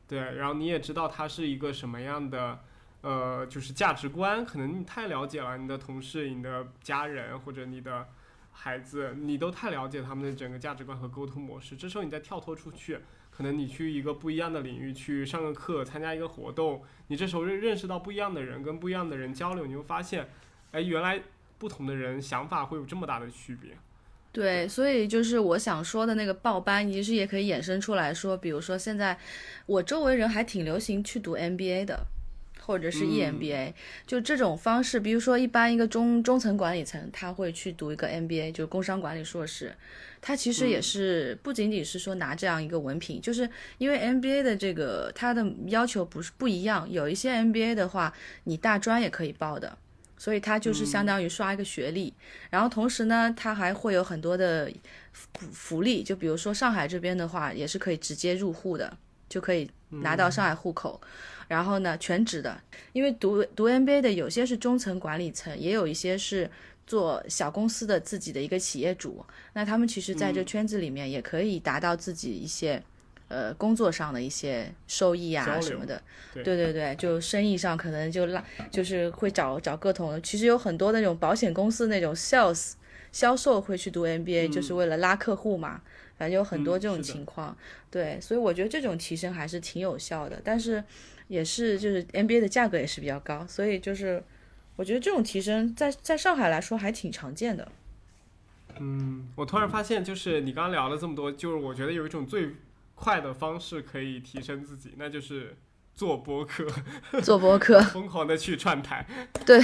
对，然后你也知道他是一个什么样的，呃，就是价值观。可能你太了解了你的同事、你的家人或者你的孩子，你都太了解他们的整个价值观和沟通模式。这时候你再跳脱出去。可能你去一个不一样的领域去上个课，参加一个活动，你这时候认认识到不一样的人，跟不一样的人交流，你会发现，哎，原来不同的人想法会有这么大的区别。对，所以就是我想说的那个报班，其实也可以衍生出来说，比如说现在我周围人还挺流行去读 MBA 的。或者是 EMBA，就这种方式，比如说一般一个中中层管理层，他会去读一个 MBA，就是工商管理硕士，他其实也是不仅仅是说拿这样一个文凭，就是因为 MBA 的这个它的要求不是不一样，有一些 MBA 的话，你大专也可以报的，所以它就是相当于刷一个学历，然后同时呢，它还会有很多的福福利，就比如说上海这边的话，也是可以直接入户的，就可以拿到上海户口。然后呢，全职的，因为读读 MBA 的有些是中层管理层，也有一些是做小公司的自己的一个企业主。那他们其实在这圈子里面也可以达到自己一些，呃，工作上的一些收益啊什么的。对对对，就生意上可能就拉，就是会找找各种。其实有很多那种保险公司那种 sales 销售会去读 MBA，就是为了拉客户嘛。反正有很多这种情况。对，所以我觉得这种提升还是挺有效的，但是。也是，就是 NBA 的价格也是比较高，所以就是我觉得这种提升在在上海来说还挺常见的。嗯，我突然发现，就是你刚刚聊了这么多，就是我觉得有一种最快的方式可以提升自己，那就是做播客，做播客，疯狂的去串台。对。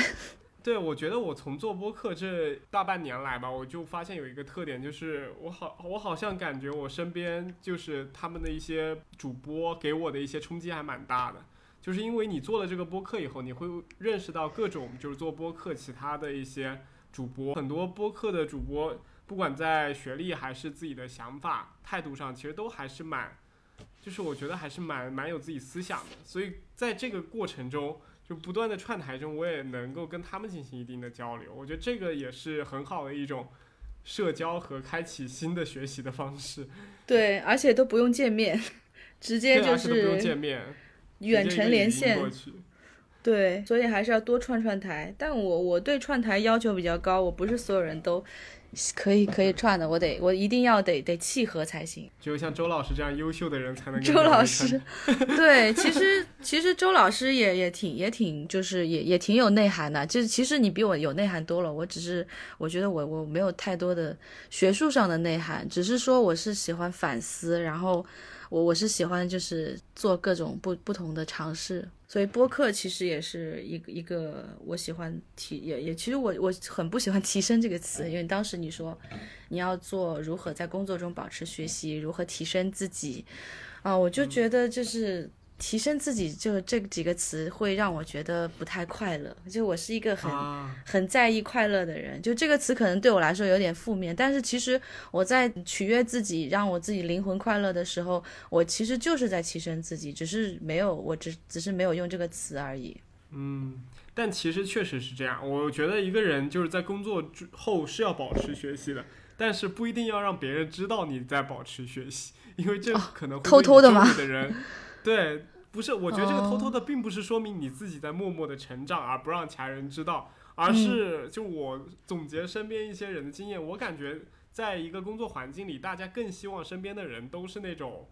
对，我觉得我从做播客这大半年来吧，我就发现有一个特点，就是我好，我好像感觉我身边就是他们的一些主播给我的一些冲击还蛮大的。就是因为你做了这个播客以后，你会认识到各种就是做播客其他的一些主播，很多播客的主播不管在学历还是自己的想法态度上，其实都还是蛮，就是我觉得还是蛮蛮有自己思想的。所以在这个过程中，就不断的串台中，我也能够跟他们进行一定的交流。我觉得这个也是很好的一种社交和开启新的学习的方式。对，而且都不用见面，直接就对而且都不用是见面，远程连线。对，所以还是要多串串台。但我我对串台要求比较高，我不是所有人都可以可以串的，我得我一定要得得契合才行。只有像周老师这样优秀的人才能周老师，对，其实其实周老师也也挺也挺就是也也挺有内涵的，就是其实你比我有内涵多了，我只是我觉得我我没有太多的学术上的内涵，只是说我是喜欢反思，然后我我是喜欢就是做各种不不同的尝试，所以播客其实也是一个一个我喜欢提也也其实我我很不喜欢提升这个词，因为当时你说你要做如何在工作中保持学习，如何提升自己，啊，我就觉得就是提升自己，就这几个词会让我觉得不太快乐。就我是一个很、啊，很在意快乐的人，就这个词可能对我来说有点负面，但是其实我在取悦自己，让我自己灵魂快乐的时候，我其实就是在提升自己，只是没有，我只只是没有用这个词而已。嗯，但其实确实是这样。我觉得一个人就是在工作之后是要保持学习的，但是不一定要让别人知道你在保持学习，因为这可能会哦偷偷的吗围的人，对，不是，我觉得这个偷偷哦的并不是说明你自己在默默的成长，而不让其他人知道，而嗯是就我总结身边一些人的经验，我感觉在一个工作环境里，大家更希望身边的人都是那种。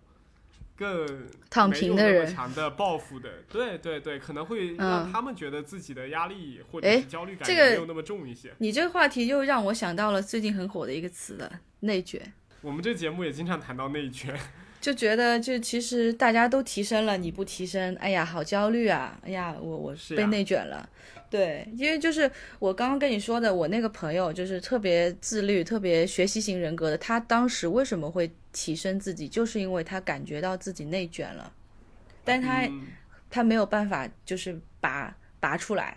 更躺平的人强的报复的，对对对，可能会让嗯他们觉得自己的压力或者是焦虑感这个没有那么重一些。你这个话题又让我想到了最近很火的一个词了——内卷。我们这节目也经常谈到内卷，就觉得就其实大家都提升了，你不提升，哎呀，好焦虑啊！哎呀，我我被是被内卷了。对，因为就是我刚刚跟你说的，我那个朋友就是特别自律、特别学习型人格的，他当时为什么会提升自己，就是因为他感觉到自己内卷了，但是他、嗯他没有办法就是拔拔出来，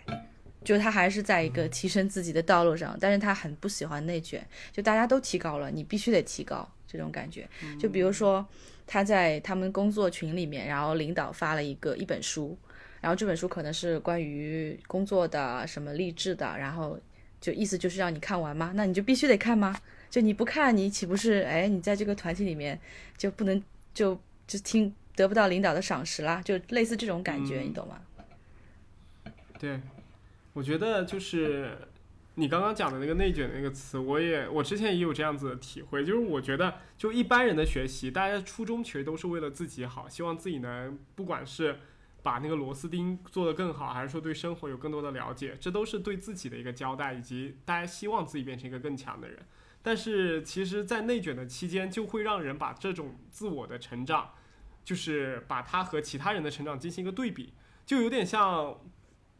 就他还是在一个提升自己的道路上，但是他很不喜欢内卷，就大家都提高了，你必须得提高这种感觉。就比如说他在他们工作群里面，然后领导发了一个一本书，然后这本书可能是关于工作的什么励志的，然后就意思就是让你看完吗？那你就必须得看吗？就你不看，你岂不是哎，你在这个团体里面就不能就就听得不到领导的赏识啦？就类似这种感觉，嗯你懂吗？对，我觉得就是你刚刚讲的那个内卷的那个词，我也我之前也有这样子的体会，就是我觉得就一般人的学习，大家初衷其实都是为了自己好，希望自己能不管是把那个螺丝钉做得更好，还是说对生活有更多的了解，这都是对自己的一个交代，以及大家希望自己变成一个更强的人。但是其实，在内卷的期间，就会让人把这种自我的成长，就是把它和其他人的成长进行一个对比，就有点像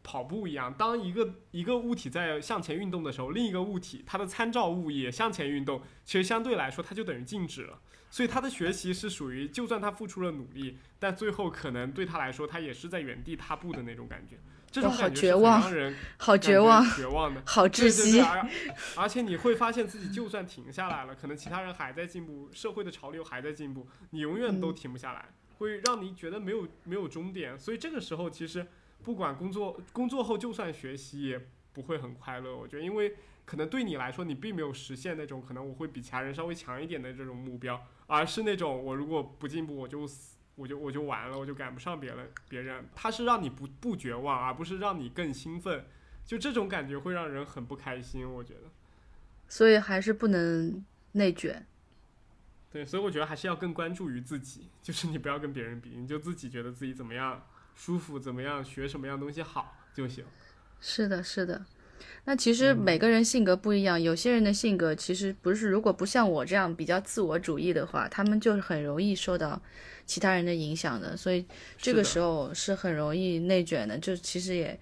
跑步一样。当一个一个物体在向前运动的时候，另一个物体它的参照物也向前运动，其实相对来说它就等于静止了。所以他的学习是属于，就算他付出了努力，但最后可能对他来说，他也是在原地踏步的那种感觉。这种好感觉是很绝望让人好绝望，绝望的。好窒息。而而且你会发现自己就算停下来了，可能其他人还在进步，社会的潮流还在进步，你永远都嗯停不下来，会让你觉得没有没有终点。所以这个时候，其实不管工作工作后，就算学习也不会很快乐。我觉得，因为可能对你来说，你并没有实现那种可能我会比其他人稍微强一点的这种目标，而是那种我如果不进步，我就死。我就我就完了，我就赶不上别人。别人他是让你不不绝望，而不是让你更兴奋。就这种感觉会让人很不开心，我觉得。所以还是不能内卷。对，所以我觉得还是要更关注于自己，就是你不要跟别人比，你就自己觉得自己怎么样舒服，怎么样学什么样东西好就行。是的，是的。那其实嗯每个人性格不一样，有些人的性格其实不是，如果不像我这样比较自我主义的话，他们就是很容易受到其他人的影响的，所以这个时候，候是很容易内卷的。就其实也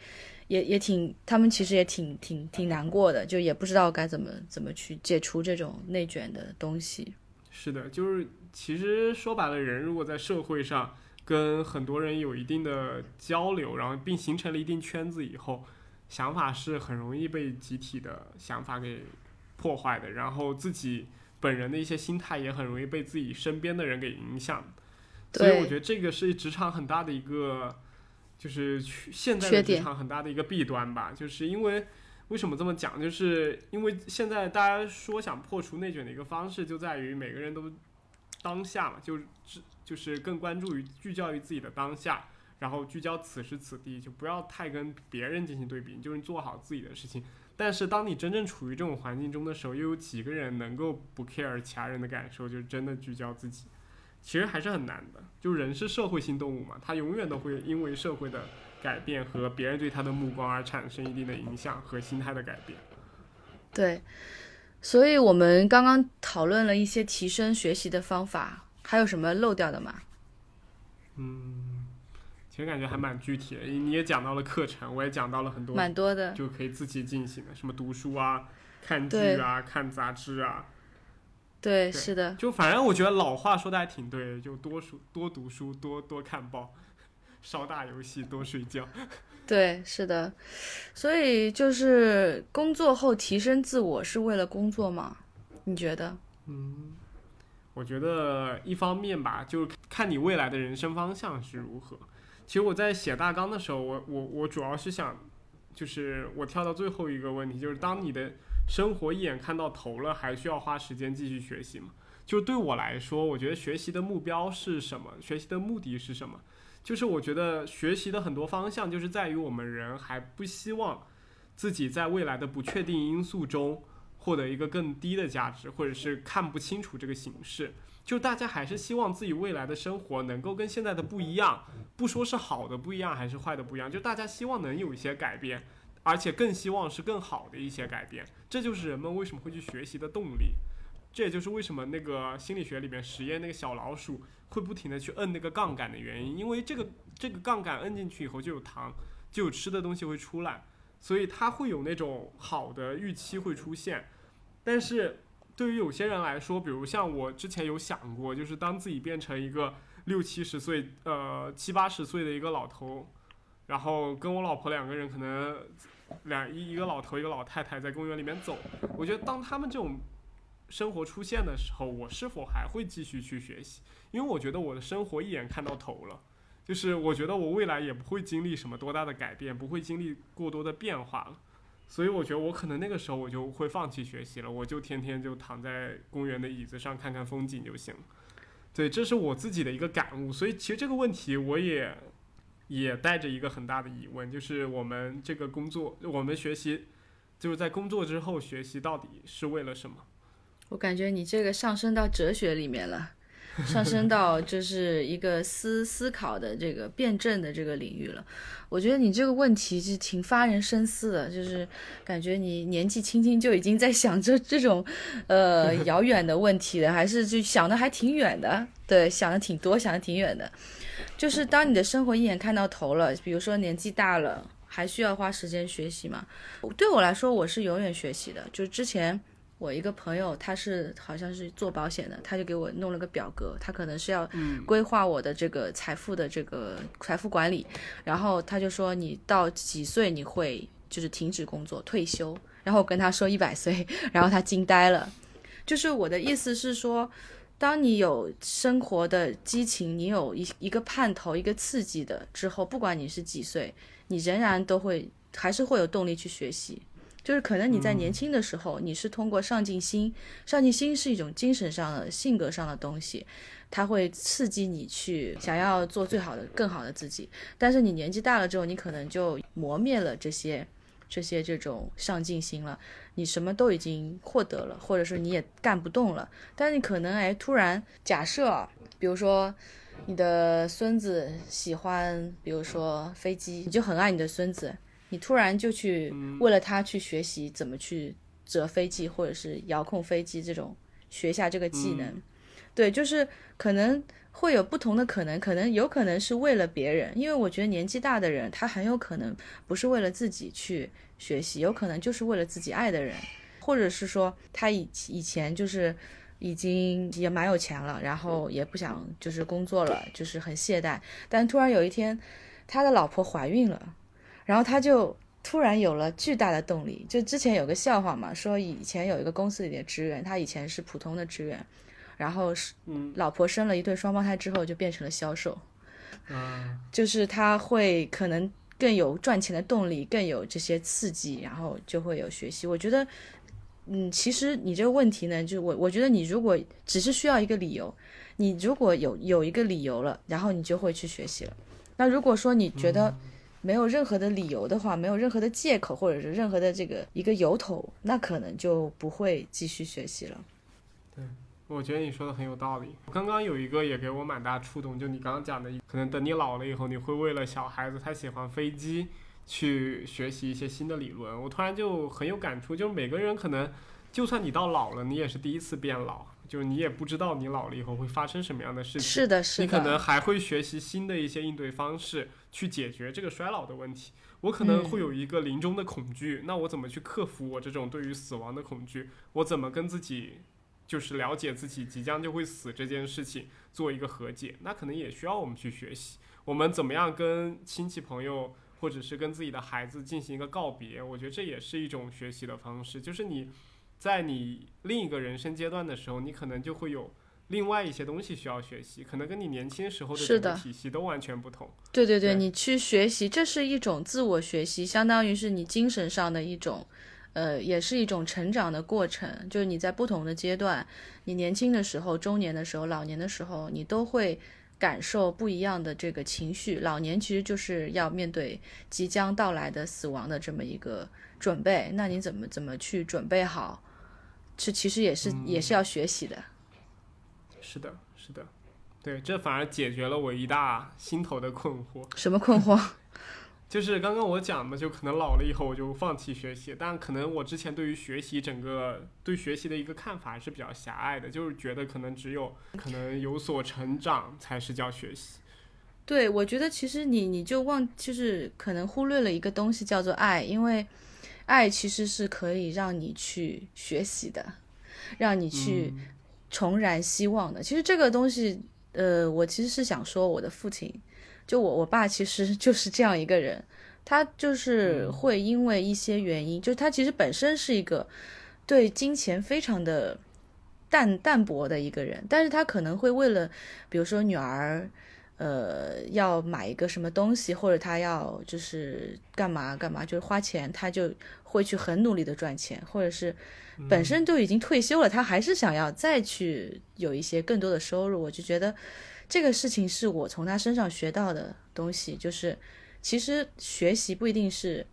也也挺，他们其实也挺挺挺难过的，就也不知道该怎么怎么去解除这种内卷的东西。是的，就是其实说白了，人如果在社会上跟很多人有一定的交流，然后并形成了一定圈子以后，想法是很容易被集体的想法给破坏的，然后自己本人的一些心态也很容易被自己身边的人给影响。所以我觉得这个是职场很大的一个，就是现在的职场很大的一个弊端吧。就是因为为什么这么讲？就是因为现在大家说想破除内卷的一个方式，就在于每个人都当下嘛，就是就是更关注于聚焦于自己的当下。然后聚焦此时此地，就不要太跟别人进行对比，就是做好自己的事情。但是当你真正处于这种环境中的时候，又有几个人能够不 care 其他人的感受，就是真的聚焦自己？其实还是很难的。就人是社会性动物嘛，他永远都会因为社会的改变和别人对他的目光而产生一定的影响和心态的改变。对，所以我们刚刚讨论了一些提升学习的方法，还有什么漏掉的吗？嗯。其实感觉还蛮具体的，你也讲到了课程，我也讲到了很多，蛮多的，就可以自己进行的，什么读书啊、看剧啊、看杂志啊。对，是的。就反正我觉得老话说的还挺对，就多书、多读书、多多看报，少打游戏，多睡觉。对，是的。所以就是工作后提升自我是为了工作吗？你觉得？嗯，我觉得一方面吧，就是看你未来的人生方向是如何。其实我在写大纲的时候，我我我主要是想，就是我跳到最后一个问题，就是当你的生活一眼看到头了，还需要花时间继续学习吗？就对我来说，我觉得学习的目标是什么？学习的目的是什么？就是我觉得学习的很多方向，就是在于我们人还不希望自己在未来的不确定因素中获得一个更低的价值，或者是看不清楚这个形势。就大家还是希望自己未来的生活能够跟现在的不一样，不说是好的不一样，还是坏的不一样，就大家希望能有一些改变，而且更希望是更好的一些改变。这就是人们为什么会去学习的动力。这也就是为什么那个心理学里面实验那个小老鼠会不停的去摁那个杠杆的原因，因为这个这个杠杆摁进去以后就有糖，就有吃的东西会出来，所以它会有那种好的预期会出现，但是。对于有些人来说，比如像我之前有想过，就是当自己变成一个六七十岁、呃七八十岁的一个老头，然后跟我老婆两个人可能两一一个老头一个老太太在公园里面走，我觉得当他们这种生活出现的时候，我是否还会继续去学习？因为我觉得我的生活一眼看到头了，就是我觉得我未来也不会经历什么多大的改变，不会经历过多的变化了。所以我觉得我可能那个时候我就会放弃学习了，我就天天就躺在公园的椅子上看看风景就行。对，这是我自己的一个感悟。所以其实这个问题我也也带着一个很大的疑问，就是我们这个工作，我们学习就是在工作之后学习到底是为了什么？我感觉你这个上升到哲学里面了。上升到就是一个思思考的这个辩证的这个领域了，我觉得你这个问题是挺发人深思的，就是感觉你年纪轻轻就已经在想着这种，呃遥远的问题了，还是就想的还挺远的，对，想的挺多，想的挺远的，就是当你的生活一眼看到头了，比如说年纪大了，还需要花时间学习吗？对我来说，我是永远学习的，就是之前。我一个朋友，他是好像是做保险的，他就给我弄了个表格，他可能是要规划我的这个财富的这个财富管理，然后他就说你到几岁你会就是停止工作退休，然后我跟他说一百岁，然后他惊呆了，就是我的意思是说，当你有生活的激情，你有一一个盼头一个刺激的之后，不管你是几岁，你仍然都会还是会有动力去学习。就是可能你在年轻的时候，你是通过上进心，上进心是一种精神上的、性格上的东西，它会刺激你去想要做最好的、更好的自己。但是你年纪大了之后，你可能就磨灭了这些、这些这种上进心了。你什么都已经获得了，或者说你也干不动了。但是你可能哎，突然假设，比如说你的孙子喜欢，比如说飞机，你就很爱你的孙子。你突然就去为了他去学习怎么去折飞机，或者是遥控飞机这种学下这个技能，对，就是可能会有不同的可能，可能有可能是为了别人，因为我觉得年纪大的人他很有可能不是为了自己去学习，有可能就是为了自己爱的人，或者是说他以以前就是已经也蛮有钱了，然后也不想就是工作了，就是很懈怠，但突然有一天他的老婆怀孕了。然后他就突然有了巨大的动力。就之前有个笑话嘛，说以前有一个公司里的职员，他以前是普通的职员，然后是嗯老婆生了一对双胞胎之后就变成了销售，啊，就是他会可能更有赚钱的动力，更有这些刺激，然后就会有学习。我觉得，嗯，其实你这个问题呢，就我我觉得你如果只是需要一个理由，你如果有有一个理由了，然后你就会去学习了。那如果说你觉得没有任何的理由的话，没有任何的借口，或者是任何的这个一个由头，那可能就不会继续学习了。对我觉得你说的很有道理。刚刚有一个也给我蛮大触动，就你刚刚讲的，可能等你老了以后，你会为了小孩子他喜欢飞机去学习一些新的理论。我突然就很有感触，就是每个人可能，就算你到老了，你也是第一次变老，就是你也不知道你老了以后会发生什么样的事情。是的，是的，你可能还会学习新的一些应对方式，去解决这个衰老的问题。我可能会有一个临终的恐惧，那我怎么去克服我这种对于死亡的恐惧？我怎么跟自己，就是了解自己即将就会死这件事情做一个和解？那可能也需要我们去学习，我们怎么样跟亲戚朋友或者是跟自己的孩子进行一个告别？我觉得这也是一种学习的方式，就是你在你另一个人生阶段的时候，你可能就会有。另外一些东西需要学习，可能跟你年轻时候的体系都完全不同。对对对，对你去学习，这是一种自我学习，相当于是你精神上的一种，呃，也是一种成长的过程。就是你在不同的阶段，你年轻的时候、中年的时候、老年的时候，你都会感受不一样的这个情绪。老年其实就是要面对即将到来的死亡的这么一个准备，那你怎么怎么去准备好？这其实也是、也是要学习的。是的，是的，对，这反而解决了我一大心头的困惑。什么困惑？就是刚刚我讲的，就可能老了以后我就放弃学习，但可能我之前对于学习整个对学习的一个看法还是比较狭隘的，就是觉得可能只有可能有所成长才是叫学习。对，我觉得其实你你就忘，就是可能忽略了一个东西叫做爱，因为爱其实是可以让你去学习的，让你去嗯重燃希望的。其实这个东西，呃，我其实是想说，我的父亲，就我我爸其实 就是这样一个人，他就是会因为一些原因，就是他其实本身是一个对金钱非常的淡淡薄的一个人，但是他可能会为了，比如说女儿。呃，要买一个什么东西，或者他要就是干嘛干嘛，就是花钱，他就会去很努力的赚钱，或者是本身就已经退休了，他还是想要再去有一些更多的收入。我就觉得这个事情是我从他身上学到的东西，就是其实学习不一定是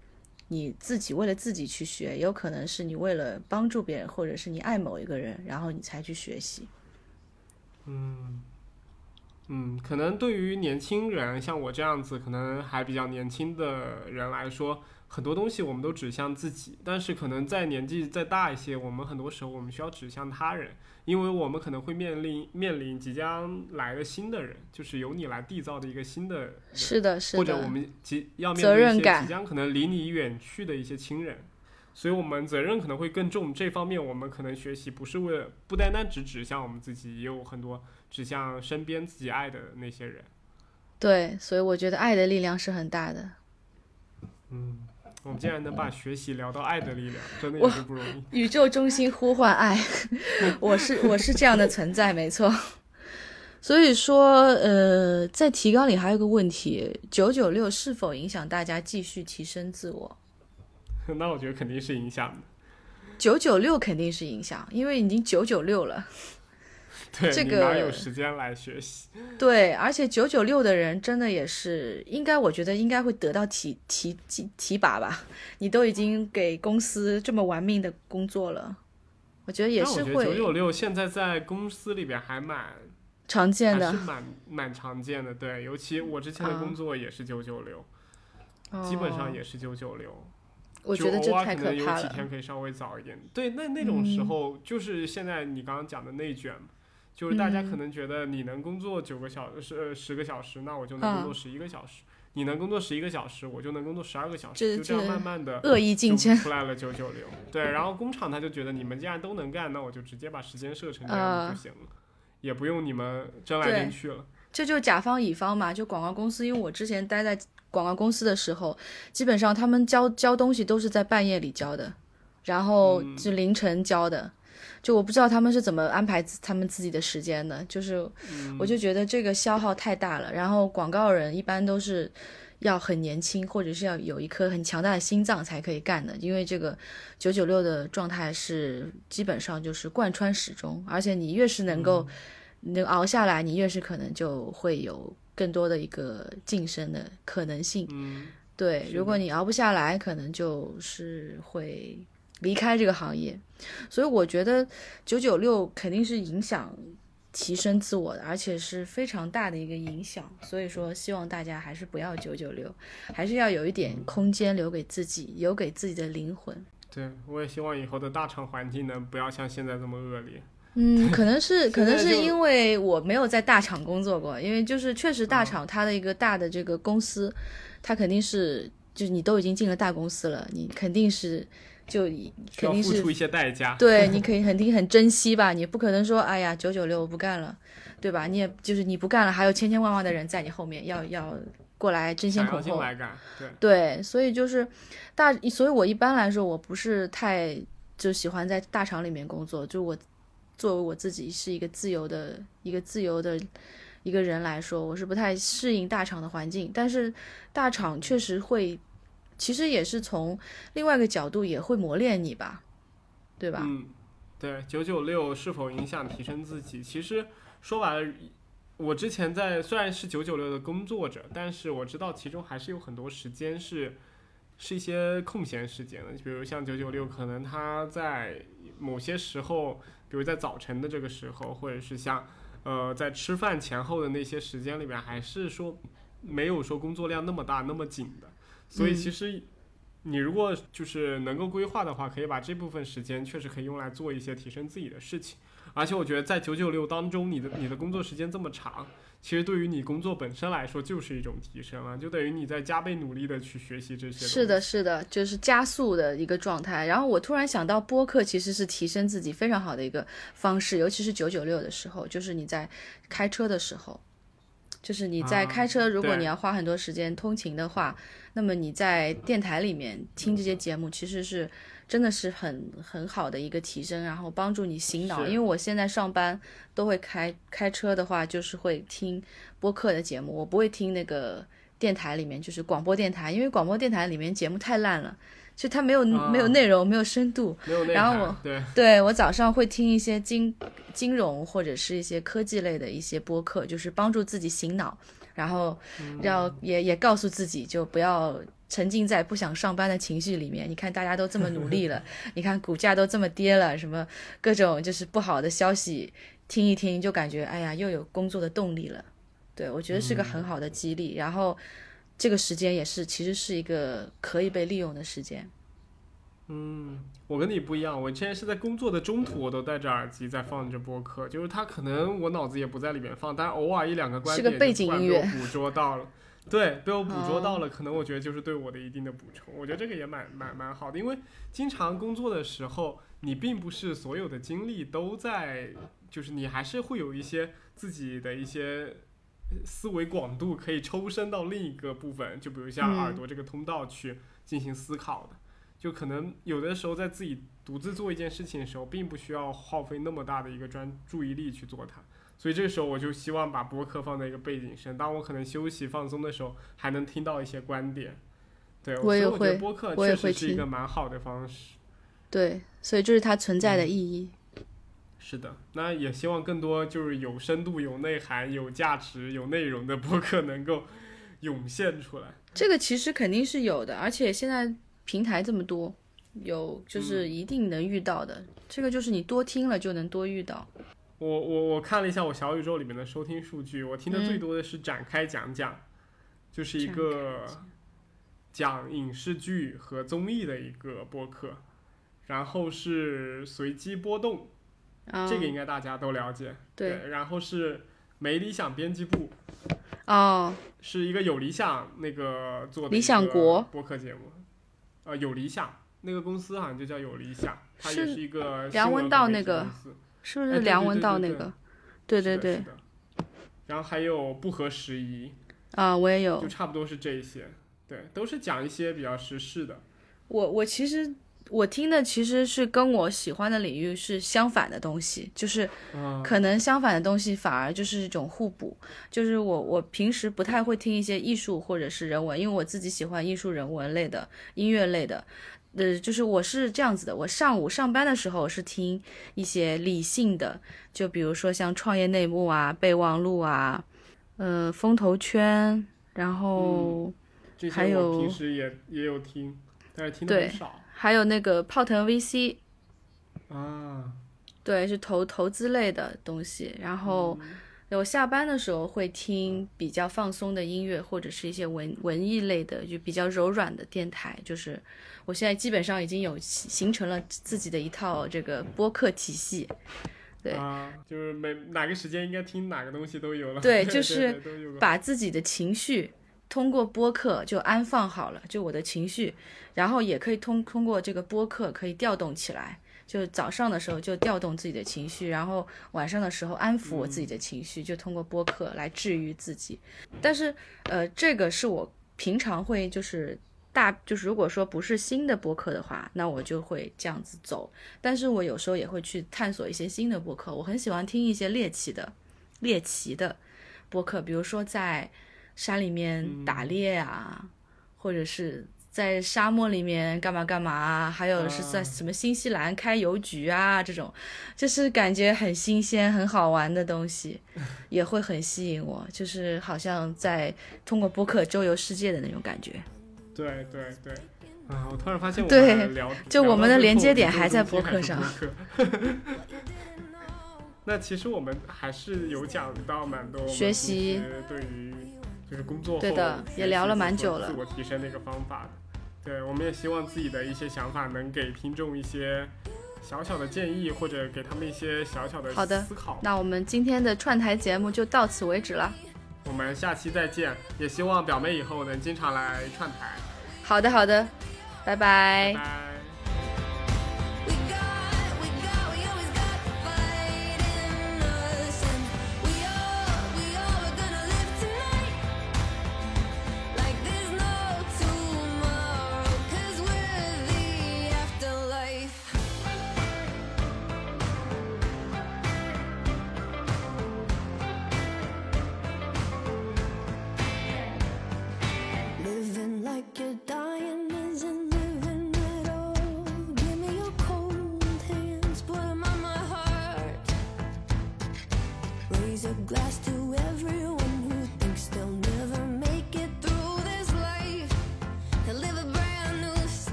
你自己为了自己去学，有可能是你为了帮助别人，或者是你爱某一个人，然后你才去学习。嗯，可能对于年轻人，像我这样子，可能还比较年轻的人来说，很多东西我们都指向自己，但是可能在年纪再大一些，我们很多时候我们需要指向他人，因为我们可能会面临面临即将来的新的人，就是由你来缔造的一个新的人，是的，是的，或者我们即要面责对一些任感即将可能离你远去的一些亲人，所以我们责任可能会更重。这方面我们可能学习不是为了不单单只指向我们自己，也有很多指向身边自己爱的那些人。对，所以我觉得爱的力量是很大的。嗯，我们竟然能把学习聊到爱的力量，真的也是不容易。宇宙中心呼唤爱，我是我是这样的存在，没错。所以说，呃，在提纲里还有个问题：九九六是否影响大家继续提升自我？那我觉得肯定是影响的。九九六肯定是影响，因为已经九九六了。对，这个哪个有时间来学习？对，而且九九六的人真的也是应该，我觉得应该会得到提提提提拔吧。你都已经给公司这么玩命的工作了，我觉得也是但我觉得九九六现在在公司里边还蛮常见的还是。蛮蛮常见的。对，尤其我之前的啊工作也是九九六，基本上哦也是九九六。我觉得这太可可能有几。天可以稍微早一点。对，那那种时嗯候就是现在你刚刚讲的内卷嘛，就是大家可嗯能觉得你能工作九个小时呃十个小时，那我就能工作嗯十一个小时。你能工作十一个小时，我就能工作十二个小时，就这样慢慢的恶意竞争，出来了九九六。对，然后工厂他就觉得你们既然都能干，那我就直接把时间设成这样啊就行了，也不用你们争来争去了。这就甲方乙方嘛，就广告公司，因为我之前待在广告公司的时候，基本上他们交交东西都是在半夜里交的，然后嗯是凌晨交的。就我不知道他们是怎么安排他们自己的时间的，就是嗯我就觉得这个消耗太大了。然后广告人一般都是要很年轻，或者是要有一颗很强大的心脏才可以干的，因为这个九九六的状态是基本上就是贯穿始终，而且你越是能够能熬下来，你越是可能就会有更多的一个晋升的可能性。嗯，对，如果你熬不下来，可能就是会离开这个行业。所以我觉得九九六肯定是影响提升自我的，而且是非常大的一个影响。所以说，希望大家还是不要九九六，还是要有一点空间留给自己，留给自己的灵魂。对，我也希望以后的大厂环境呢，不要像现在这么恶劣。嗯，可能是可能是因为我没有在大厂工作过，因为就是确实大厂它的一个大的这个公司，它肯定是就是你都已经进了大公司了，你肯定是就需肯定是要付出一些代价。对，你可以肯定很珍惜吧，你不可能说哎呀九九六我不干了，对吧？你也就是你不干了，还有千千万万的人在你后面要要过来争先恐后。来干，对，对，所以就是大，所以我一般来说我不是太就喜欢在大厂里面工作，就我作为我自己是一个自由的一个自由的一个人来说，我是不太适应大厂的环境，但是大厂确实会，其实也是从另外一个角度也会磨练你吧，对吧？嗯，对，九九六是否影响提升自己？其实说白了，我之前在虽然是九九六的工作者，但是我知道其中还是有很多时间是是一些空闲时间的，比如像九九六，可能他在某些时候，比如在早晨的这个时候，或者是像呃在吃饭前后的那些时间里面，还是说没有说工作量那么大那么紧的，所以嗯其实。你如果就是能够规划的话，可以把这部分时间确实可以用来做一些提升自己的事情。而且我觉得在九九六当中，你的你的工作时间这么长，其实对于你工作本身来说就是一种提升了，就等于你在加倍努力的去学习这些。是的，，是的，就是加速的一个状态。然后我突然想到，播客其实是提升自己非常好的一个方式，尤其是九九六的时候，就是你在开车的时候，就是你在啊开车，如果你要花很多时间通勤的话，那么你在电台里面听这些节目，其实是真的是很很好的一个提升，然后帮助你醒脑。因为我现在上班都会开开车的话，就是会听播客的节目，我不会听那个电台里面就是广播电台，因为广播电台里面节目太烂了，就它没有、啊没有内容，没有深度。没有内涵然后我对对我早上会听一些金金融或者是一些科技类的一些播客，就是帮助自己醒脑，然后要、也也告诉自己就不要沉浸在不想上班的情绪里面。你看大家都这么努力了，你看股价都这么跌了，什么各种就是不好的消息听一听，就感觉哎呀又有工作的动力了。对我觉得是个很好的激励，然后这个时间也是其实是一个可以被利用的时间。嗯，我跟你不一样，我现在是在工作的中途，我都戴着耳机在放着播客，就是它可能我脑子也不在里面放，但偶尔一两个观点是个背景就突然音乐被我捕捉到了。对，被我捕捉到哦了，可能我觉得就是对我的一定的补充。我觉得这个也蛮蛮蛮好的，因为经常工作的时候，你并不是所有的精力都在，就是你还是会有一些自己的一些思维广度可以抽身到另一个部分，就比如像嗯耳朵这个通道去进行思考的。就可能有的时候在自己独自做一件事情的时候，并不需要耗费那么大的一个专注意力去做它。所以这个时候我就希望把播客放在一个背景声，当我可能休息放松的时候，还能听到一些观点。对，我也所以我觉得会播客我也确实是一个蛮好的方式。对，所以这是它存在的意义。是的，那也希望更多就是有深度、有内涵、有价值、有内容的播客能够涌现出来。这个其实肯定是有的，而且现在平台这么多，有就是一定能遇到的。这个就是你多听了就能多遇到。我我我看了一下我小宇宙里面的收听数据，我听的最嗯多的是展开讲讲，就是一个讲影视剧和综艺的一个播客，然后是随机波动，啊、这个应该大家都了解。对然后是没理想编辑部，哦，是一个有理想那个做的理想国播客节目，呃，有理想那个公司好像就叫有理想，它也是是一个梁文道那个是不是梁文道那个？对对对然后还有不合时宜，啊，我也有就。差不多是这一些。对，都是讲一些比较时事的。我我其实我听的其实是跟我喜欢的领域是相反的东西，就是嗯，可能相反的东西反而就是一种互补。就是我我平时不太会听一些艺术或者是人文，因为我自己喜欢艺术人文类的音乐类的。呃，就是我是这样子的，我上午上班的时候是听一些理性的，就比如说像创业内幕啊、备忘录啊，呃，风投圈，然后。还有平时也也有听，但是听的很少还有那个泡腾 VC，啊。对，是投投资类的东西。然后我下班的时候会听比较放松的音乐，或者是一些文文艺类的，就比较柔软的电台。就是我现在基本上已经有形形成了自己的一套这个播客体系。对啊，就是每哪个时间应该听哪个东西都有了。对对 就是把自己的情绪通过播客就安放好了，就我的情绪，然后也可以通通过这个播客可以调动起来。就早上的时候就调动自己的情绪，然后晚上的时候安抚我自己的情绪，就通过播客来治愈自己。但是，呃，这个是我平常会就是大就是如果说不是新的播客的话，那我就会这样子走。但是我有时候也会去探索一些新的播客，我很喜欢听一些猎奇的猎奇的播客，比如说在山里面打猎啊，或者是在沙漠里面干嘛干嘛啊，还有是在啊什么新西兰开邮局啊这种，就是感觉很新鲜、很好玩的东西，也会很吸引我，就是好像在通过播客周游世界的那种感觉。对对对。啊！我突然发现我对们聊，就我们的连接点还在播客上 那其实我们还是有讲到蛮多学习对于就是工作后对的也聊了蛮久了自我提升的一个方法。对，我们也希望自己的一些想法能给听众一些小小的建议，或者给他们一些小小的好的思考。那我们今天的串台节目就到此为止了。我们下期再见，也希望表妹以后能经常来串台。好的，好的，拜拜拜拜。